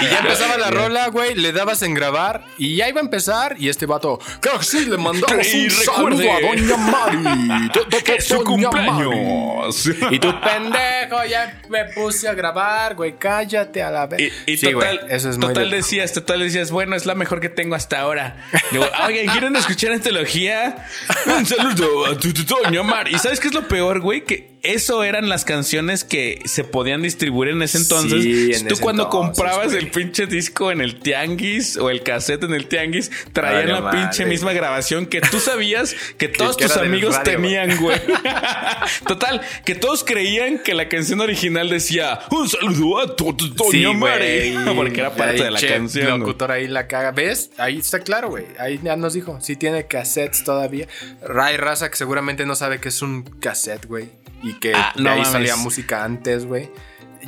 [SPEAKER 2] Y ya empezaba la rola, güey, le dabas en grabar y ya iba a empezar y este vato, claro que sí, le mandamos
[SPEAKER 1] Y
[SPEAKER 2] un
[SPEAKER 1] recuerde
[SPEAKER 2] saludo a Doña Mari. Do- do-
[SPEAKER 1] Que es su
[SPEAKER 2] Doña Mari.
[SPEAKER 1] cumpleaños.
[SPEAKER 2] Y tu pendejo, ya me puse a grabar, güey, cállate a la vez.
[SPEAKER 1] Y, y total, total decías, total decías, bueno, es la mejor que tengo hasta ahora. Digo, oigan, ¿quieren escuchar antología? Un saludo a tu, tu Doña Mar. ¿Y sabes qué es lo peor, güey? Que eso eran las canciones que se podían distribuir en ese entonces.
[SPEAKER 2] Sí, en
[SPEAKER 1] Tú
[SPEAKER 2] ese
[SPEAKER 1] cuando
[SPEAKER 2] entonces,
[SPEAKER 1] comprabas
[SPEAKER 2] güey.
[SPEAKER 1] el pinche disco en el tianguis o el cassette en el tianguis, traían la
[SPEAKER 2] madre,
[SPEAKER 1] pinche misma grabación que tú sabías que todos
[SPEAKER 2] que
[SPEAKER 1] tus amigos
[SPEAKER 2] radio,
[SPEAKER 1] tenían, güey. Total, que todos creían que la canción original decía un saludo a tu, tu Doña Mari. Porque era parte de la
[SPEAKER 2] El
[SPEAKER 1] canción. güey.
[SPEAKER 2] locutor ahí la caga. ¿Ves? Ahí está claro, güey. Ahí ya nos dijo. Sí tiene cassettes todavía. Hay raza que seguramente no sabe que es un cassette, güey. Y que
[SPEAKER 1] Ah,
[SPEAKER 2] de
[SPEAKER 1] no
[SPEAKER 2] ahí
[SPEAKER 1] mames.
[SPEAKER 2] salía música antes, güey.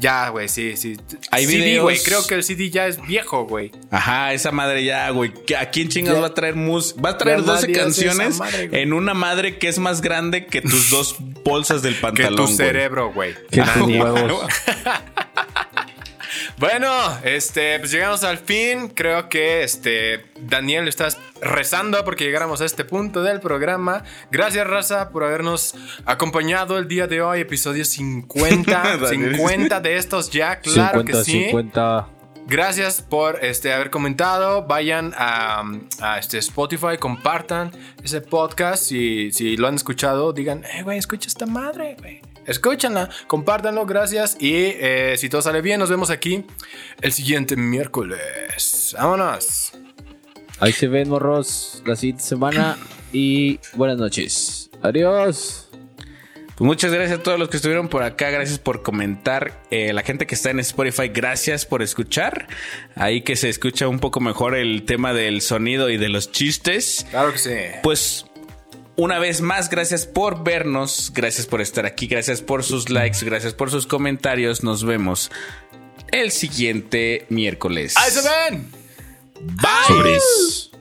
[SPEAKER 2] Ya, güey, sí, sí.
[SPEAKER 1] Hay
[SPEAKER 2] CD,
[SPEAKER 1] videos-
[SPEAKER 2] güey. Creo que el CD ya es viejo, güey.
[SPEAKER 1] Ajá, esa madre ya, güey. ¿Que ¿A quién chingas va a traer mus? Va a traer
[SPEAKER 2] ya
[SPEAKER 1] 12
[SPEAKER 2] nadie hace
[SPEAKER 1] canciones
[SPEAKER 2] madre,
[SPEAKER 1] en una madre que es más grande que tus dos bolsas del
[SPEAKER 2] Que
[SPEAKER 1] pantalón.
[SPEAKER 2] tu
[SPEAKER 1] güey.
[SPEAKER 2] cerebro, güey.
[SPEAKER 3] Que
[SPEAKER 1] Ah,
[SPEAKER 3] tus huevos.
[SPEAKER 2] Bueno, este, pues llegamos al fin. Creo que este Daniel estás rezando porque llegáramos a este punto del programa. Gracias, Raza, por habernos acompañado el día de hoy, episodio 50.
[SPEAKER 1] Daniel.
[SPEAKER 2] 50 de estos ya, claro
[SPEAKER 3] 50,
[SPEAKER 2] que sí.
[SPEAKER 3] 50.
[SPEAKER 2] Gracias por este, haber comentado. Vayan a, a este Spotify, compartan ese podcast. Si, si lo han escuchado, digan, eh, güey, escucha esta madre, güey. Escúchanla, compártanlo, gracias. Y eh, si todo sale bien, nos vemos aquí el siguiente miércoles. Vámonos.
[SPEAKER 3] Ahí se ven, morros, la siguiente semana. Y buenas noches. Adiós.
[SPEAKER 1] Pues muchas gracias a todos los que estuvieron por acá. Gracias por comentar. Eh, la gente que está en Spotify, gracias por escuchar. Ahí que se escucha un poco mejor el tema del sonido y de los chistes.
[SPEAKER 2] Claro que sí.
[SPEAKER 1] Pues una vez más, gracias por vernos, gracias por estar aquí, gracias por sus likes, gracias por sus comentarios. Nos vemos el siguiente miércoles.
[SPEAKER 2] ¡Ahí se ven!
[SPEAKER 1] Bye.